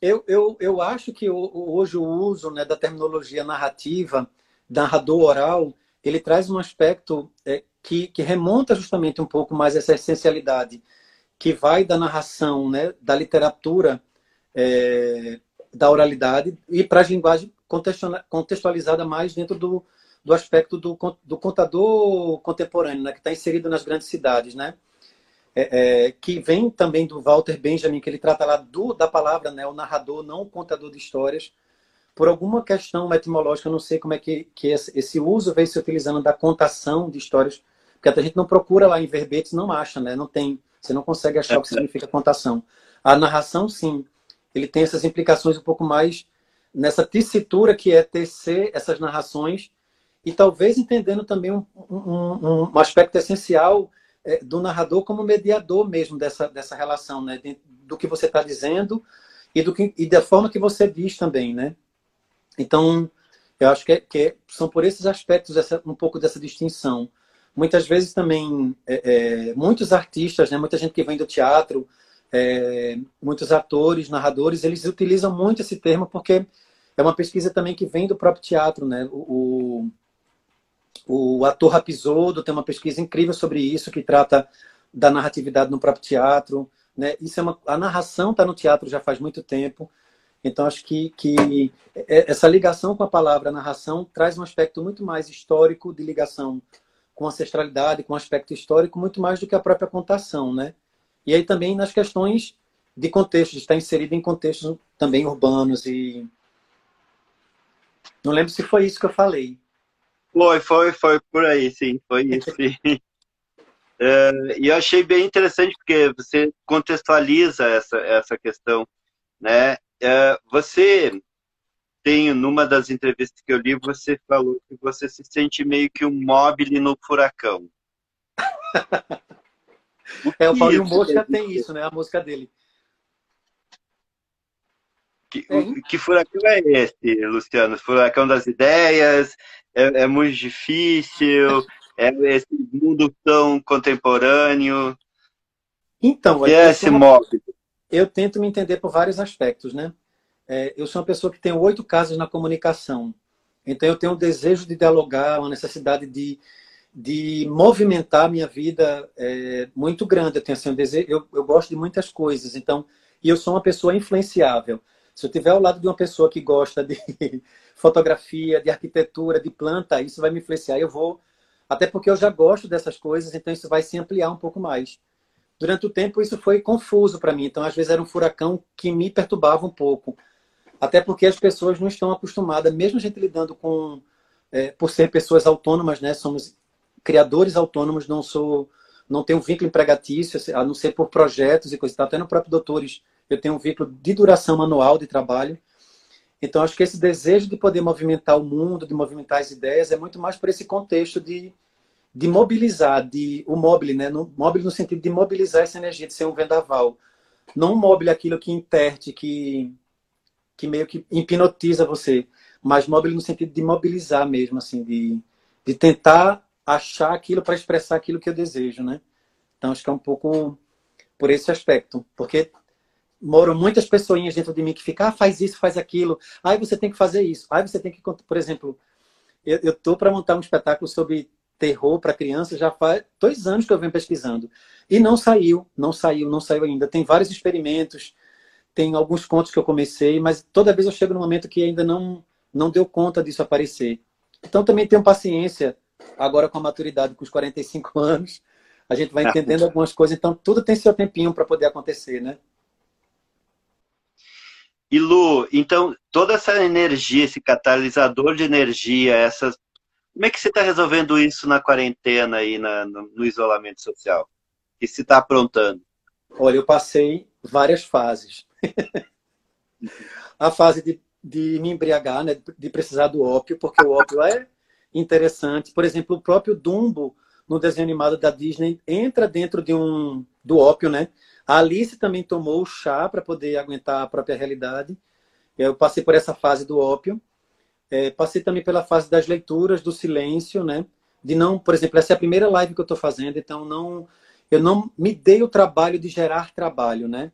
Eu, eu, eu acho que hoje o uso né, da terminologia narrativa, narrador oral, ele traz um aspecto é, que, que remonta justamente um pouco mais essa essencialidade que vai da narração, né, da literatura, é, da oralidade e para a linguagem contextualizada mais dentro do, do aspecto do, do contador contemporâneo, né, que está inserido nas grandes cidades, né? é, é, que vem também do Walter Benjamin, que ele trata lá do, da palavra, né, o narrador, não o contador de histórias. Por alguma questão etimológica, eu não sei como é que, que esse, uso veio se utilizando da contação de histórias, porque a gente não procura lá em verbetes, não acha, né? Não tem, você não consegue achar o que significa contação. A narração, sim, ele tem essas implicações um pouco mais nessa tessitura que é tecer essas narrações e talvez entendendo também um, um, um aspecto essencial é, do narrador como mediador mesmo dessa, dessa relação, né? Do que você está dizendo e, do que, e da forma que você diz também, né? Então, eu acho que, é, que é, são por esses aspectos essa, um pouco dessa distinção. Muitas vezes também, é, é, muitos artistas, né? Muita gente que vem do teatro, é, muitos atores, narradores, eles utilizam muito esse termo porque é uma pesquisa também que vem do próprio teatro, né? O, o ator Rapisodo tem uma pesquisa incrível sobre isso, que trata da narratividade no próprio teatro. Né? Isso é uma, a narração está no teatro já faz muito tempo. Então, acho que, que essa ligação com a palavra narração traz um aspecto muito mais histórico de ligação com ancestralidade, com aspecto histórico, muito mais do que a própria contação. Né? E aí também nas questões de contexto, de estar inserido em contextos também urbanos e... Não lembro se foi isso que eu falei. Foi, foi, foi por aí, sim, foi isso. é, e eu achei bem interessante porque você contextualiza essa, essa questão, né? É, você tem, numa das entrevistas que eu li, você falou que você se sente meio que um mobile no furacão. é, o Paulinho Mosca tem isso, né? A música dele. Que, o, que furacão é esse, Luciano? Furacão das ideias? É, é muito difícil? É esse mundo tão contemporâneo? Então, é esse uma... Eu tento me entender por vários aspectos, né? É, eu sou uma pessoa que tem oito casas na comunicação. Então, eu tenho um desejo de dialogar, uma necessidade de, de movimentar a minha vida é, muito grande. Eu tenho assim, um desejo, eu, eu gosto de muitas coisas. Então, e eu sou uma pessoa influenciável. Se eu estiver ao lado de uma pessoa que gosta de fotografia, de arquitetura, de planta, isso vai me influenciar. Eu vou, até porque eu já gosto dessas coisas, então isso vai se ampliar um pouco mais. Durante o tempo isso foi confuso para mim, então às vezes era um furacão que me perturbava um pouco. Até porque as pessoas não estão acostumadas, mesmo a gente lidando com, é, por ser pessoas autônomas, né? Somos criadores autônomos, não sou, não tenho um vínculo empregatício, a não ser por projetos e coisas. Até no próprio Doutores eu tenho um vínculo de duração manual de trabalho. Então, acho que esse desejo de poder movimentar o mundo, de movimentar as ideias, é muito mais por esse contexto de, de mobilizar, de, o mobile, né? No, mobile no sentido de mobilizar essa energia, de ser um vendaval. Não mobile aquilo que interte, que, que meio que hipnotiza você, mas mobile no sentido de mobilizar mesmo, assim, de, de tentar achar aquilo para expressar aquilo que eu desejo, né? Então, acho que é um pouco por esse aspecto. Porque moram muitas pessoinhas dentro de mim que ficam, ah, faz isso, faz aquilo, aí você tem que fazer isso, aí você tem que, por exemplo, eu, eu tô para montar um espetáculo sobre terror para crianças já faz dois anos que eu venho pesquisando e não saiu, não saiu, não saiu ainda. Tem vários experimentos, tem alguns contos que eu comecei, mas toda vez eu chego no momento que ainda não não deu conta disso aparecer. Então também tenho paciência agora com a maturidade, com os 45 anos, a gente vai entendendo algumas coisas, então tudo tem seu tempinho para poder acontecer, né? E Lu, então, toda essa energia, esse catalisador de energia, essas. Como é que você está resolvendo isso na quarentena aí, na, no, no isolamento social? Que você está aprontando? Olha, eu passei várias fases. A fase de, de me embriagar, né, de precisar do ópio, porque o ópio é interessante. Por exemplo, o próprio Dumbo, no desenho animado da Disney, entra dentro de um do ópio, né? A Alice também tomou o chá para poder aguentar a própria realidade. Eu passei por essa fase do ópio. É, passei também pela fase das leituras, do silêncio, né? De não, por exemplo, essa é a primeira live que eu estou fazendo, então não, eu não me dei o trabalho de gerar trabalho, né?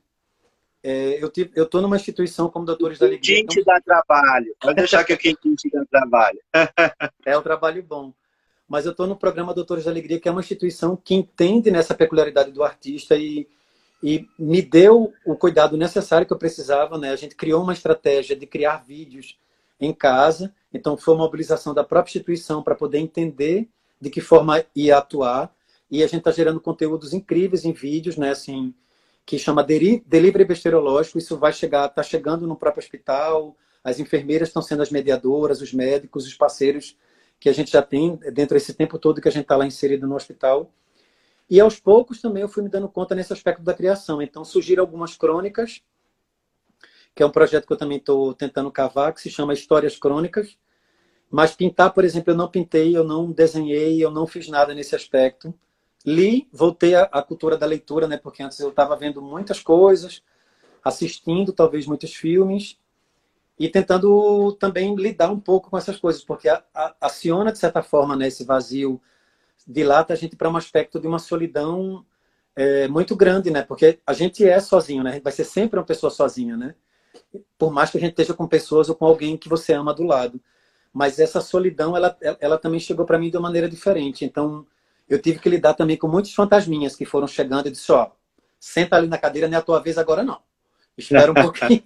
É, eu estou eu numa instituição como Doutores da Alegria. Quem te dá trabalho? Pode deixar que quem te dá trabalho. é um trabalho bom. Mas eu estou no programa Doutores da Alegria, que é uma instituição que entende nessa peculiaridade do artista e, e me deu o cuidado necessário que eu precisava. Né? A gente criou uma estratégia de criar vídeos em casa, então foi uma mobilização da própria instituição para poder entender de que forma ia atuar. E a gente está gerando conteúdos incríveis em vídeos, né? Assim, que chama Delivery Besteirológico. Isso vai chegar, está chegando no próprio hospital. As enfermeiras estão sendo as mediadoras, os médicos, os parceiros que a gente já tem dentro desse tempo todo que a gente está lá inserido no hospital. E aos poucos também eu fui me dando conta nesse aspecto da criação. Então surgiram algumas crônicas, que é um projeto que eu também estou tentando cavar, que se chama Histórias Crônicas. Mas pintar, por exemplo, eu não pintei, eu não desenhei, eu não fiz nada nesse aspecto li, voltei à, cultura da leitura, né? Porque antes eu estava vendo muitas coisas, assistindo talvez muitos filmes e tentando também lidar um pouco com essas coisas, porque a, a, aciona de certa forma né, esse vazio, dilata a gente para um aspecto de uma solidão é, muito grande, né? Porque a gente é sozinho, né? A gente vai ser sempre uma pessoa sozinha, né? Por mais que a gente esteja com pessoas ou com alguém que você ama do lado. Mas essa solidão, ela, ela também chegou para mim de uma maneira diferente. Então, eu tive que lidar também com muitos fantasminhas que foram chegando e disse, ó, senta ali na cadeira, não é a tua vez agora não. Espera um pouquinho.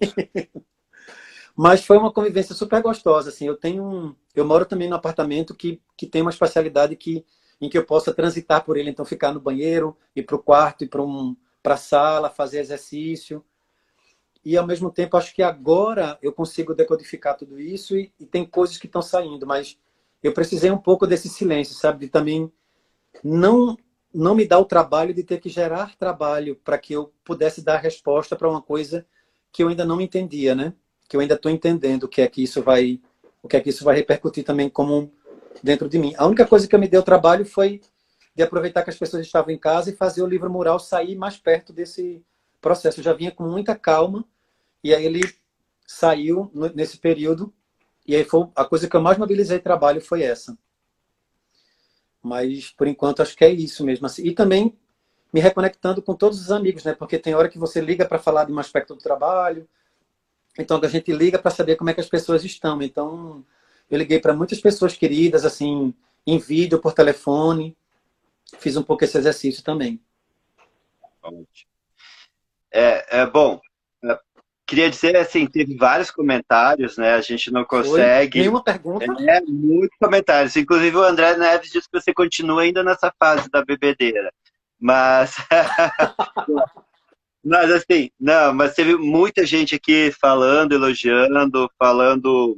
Mas foi uma convivência super gostosa, assim. Eu tenho um, eu moro também num apartamento que, que tem uma espacialidade que em que eu possa transitar por ele, então ficar no banheiro, ir para o quarto, ir para um, a sala, fazer exercício. E ao mesmo tempo, acho que agora eu consigo decodificar tudo isso e, e tem coisas que estão saindo, mas eu precisei um pouco desse silêncio, sabe? De também não não me dá o trabalho de ter que gerar trabalho para que eu pudesse dar resposta para uma coisa que eu ainda não entendia, né? Que eu ainda estou entendendo o que é que isso vai, o que é que isso vai repercutir também como dentro de mim. A única coisa que me deu trabalho foi de aproveitar que as pessoas estavam em casa e fazer o livro mural sair mais perto desse processo. Eu já vinha com muita calma e aí ele saiu nesse período e aí foi a coisa que eu mais mobilizei trabalho foi essa. Mas, por enquanto, acho que é isso mesmo. Assim. E também me reconectando com todos os amigos, né? Porque tem hora que você liga para falar de um aspecto do trabalho, então a gente liga para saber como é que as pessoas estão. Então, eu liguei para muitas pessoas queridas, assim, em vídeo, por telefone. Fiz um pouco esse exercício também. É, é bom. Queria dizer assim, teve vários comentários, né? A gente não consegue. Nenhuma pergunta? É, muitos comentários. Inclusive o André Neves disse que você continua ainda nessa fase da bebedeira. Mas. mas assim, não, mas teve muita gente aqui falando, elogiando, falando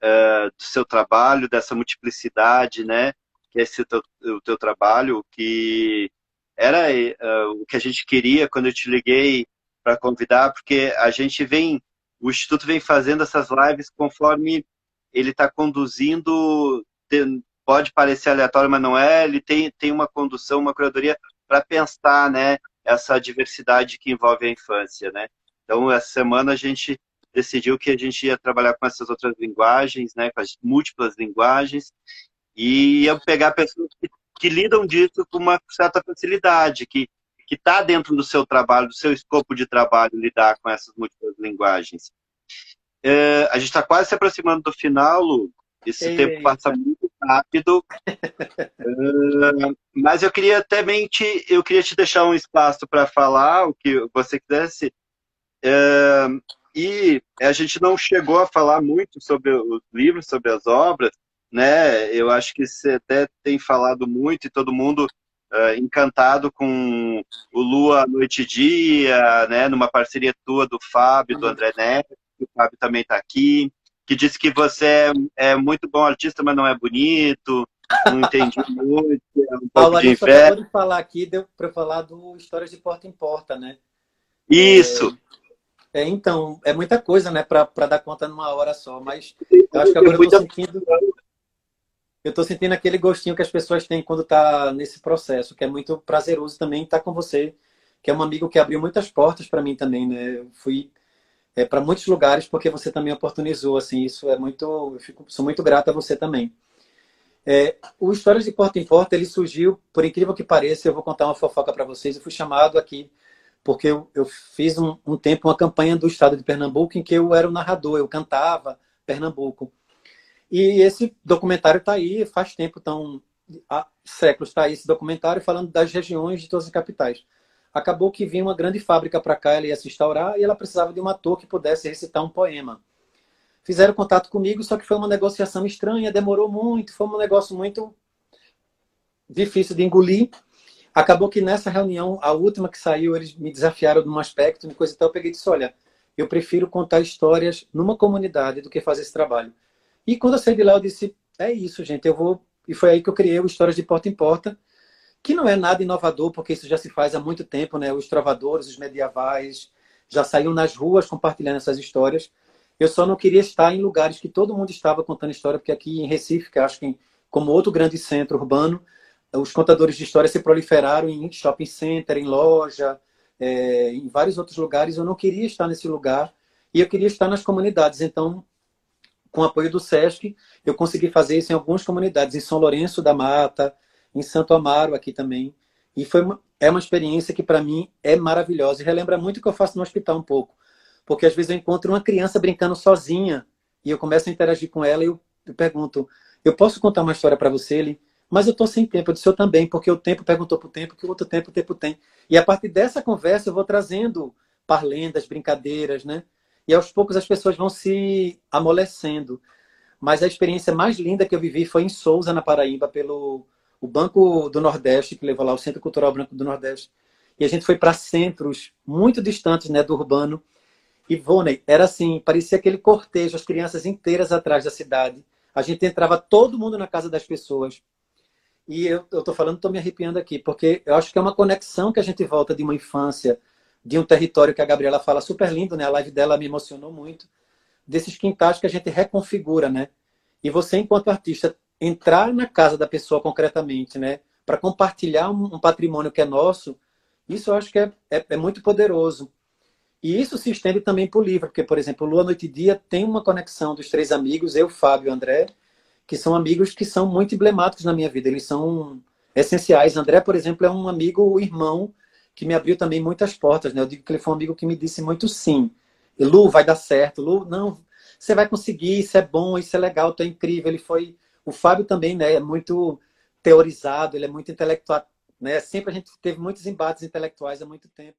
uh, do seu trabalho, dessa multiplicidade, né? Que é esse teu, o teu trabalho, que era uh, o que a gente queria quando eu te liguei para convidar, porque a gente vem, o Instituto vem fazendo essas lives conforme ele está conduzindo, tem, pode parecer aleatório, mas não é, ele tem, tem uma condução, uma curadoria para pensar, né, essa diversidade que envolve a infância, né. Então, essa semana a gente decidiu que a gente ia trabalhar com essas outras linguagens, né, com as múltiplas linguagens, e ia pegar pessoas que, que lidam disso com uma certa facilidade, que que está dentro do seu trabalho, do seu escopo de trabalho, lidar com essas múltiplas linguagens. É, a gente está quase se aproximando do final, Lu. Esse Eita. tempo passa muito rápido. uh, mas eu queria também te, eu queria te deixar um espaço para falar o que você quisesse. Uh, e a gente não chegou a falar muito sobre os livros, sobre as obras, né? Eu acho que você até tem falado muito e todo mundo uh, encantado com o Lua Noite e Dia, né, numa parceria tua do Fábio, do André Neto, o Fábio também está aqui, que disse que você é, é, muito bom artista, mas não é bonito, não entendi muito, é um pouco de inveja. de falar aqui, deu para falar do Histórias de Porta em Porta, né? Isso! É, é então, é muita coisa, né, para dar conta numa hora só, mas eu acho que agora eu estou sentindo eu estou sentindo aquele gostinho que as pessoas têm quando tá nesse processo, que é muito prazeroso também estar tá com você que é um amigo que abriu muitas portas para mim também, né? Eu fui é, para muitos lugares porque você também oportunizou, assim, isso é muito, eu fico, sou muito grato a você também. É, o Histórias de Porta em Porta, ele surgiu, por incrível que pareça, eu vou contar uma fofoca para vocês, eu fui chamado aqui porque eu, eu fiz um, um, tempo uma campanha do estado de Pernambuco em que eu era o narrador, eu cantava Pernambuco. E esse documentário está aí, faz tempo, tão, há séculos está aí esse documentário falando das regiões de todas as capitais. Acabou que vinha uma grande fábrica para cá, ela ia se instaurar e ela precisava de um ator que pudesse recitar um poema. Fizeram contato comigo, só que foi uma negociação estranha, demorou muito, foi um negócio muito difícil de engolir. Acabou que nessa reunião, a última que saiu, eles me desafiaram num aspecto, uma coisa e tal. Eu peguei e disse: olha, eu prefiro contar histórias numa comunidade do que fazer esse trabalho. E quando eu saí de lá, eu disse: é isso, gente, eu vou. E foi aí que eu criei o Histórias de Porta em Porta, que não é nada inovador, porque isso já se faz há muito tempo, né? Os trovadores, os medievais, já saíram nas ruas compartilhando essas histórias. Eu só não queria estar em lugares que todo mundo estava contando história, porque aqui em Recife, que acho que como outro grande centro urbano, os contadores de história se proliferaram em shopping center, em loja, é, em vários outros lugares. Eu não queria estar nesse lugar e eu queria estar nas comunidades. Então, com o apoio do SESC, eu consegui fazer isso em algumas comunidades, em São Lourenço da Mata, em Santo Amaro aqui também. E foi uma, é uma experiência que para mim é maravilhosa e relembra muito o que eu faço no hospital um pouco. Porque às vezes eu encontro uma criança brincando sozinha e eu começo a interagir com ela e eu, eu pergunto: "Eu posso contar uma história para você?" Ele mas eu estou sem tempo. Eu disse, eu também, porque o tempo perguntou para o tempo, que o outro tempo o tempo tem. E a partir dessa conversa eu vou trazendo parlendas, brincadeiras, né? E aos poucos as pessoas vão se amolecendo. Mas a experiência mais linda que eu vivi foi em Souza, na Paraíba, pelo o Banco do Nordeste, que levou lá o Centro Cultural Branco do Nordeste. E a gente foi para centros muito distantes né, do urbano. E Voney, era assim, parecia aquele cortejo, as crianças inteiras atrás da cidade. A gente entrava todo mundo na casa das pessoas. E eu estou falando, estou me arrepiando aqui, porque eu acho que é uma conexão que a gente volta de uma infância, de um território que a Gabriela fala super lindo, né? A live dela me emocionou muito, desses quintais que a gente reconfigura, né? E você, enquanto artista, entrar na casa da pessoa concretamente, né? Para compartilhar um, patrimônio que é nosso, isso eu acho que é, é, é muito poderoso. E isso se estende também para o livro, porque, por exemplo, Lua, Noite e Dia tem uma conexão dos três amigos, eu, Fábio e André, que são amigos que são muito emblemáticos na minha vida. Eles são essenciais. André, por exemplo, é um amigo, irmão, que me abriu também muitas portas. Né? Eu digo que ele foi um amigo que me disse muito sim. E, Lu, vai dar certo. Lu, não, você vai conseguir, isso é bom, isso é legal, tu é incrível. Ele foi... O Fábio também né, é muito teorizado, ele é muito intelectual. Né? Sempre a gente teve muitos embates intelectuais há muito tempo.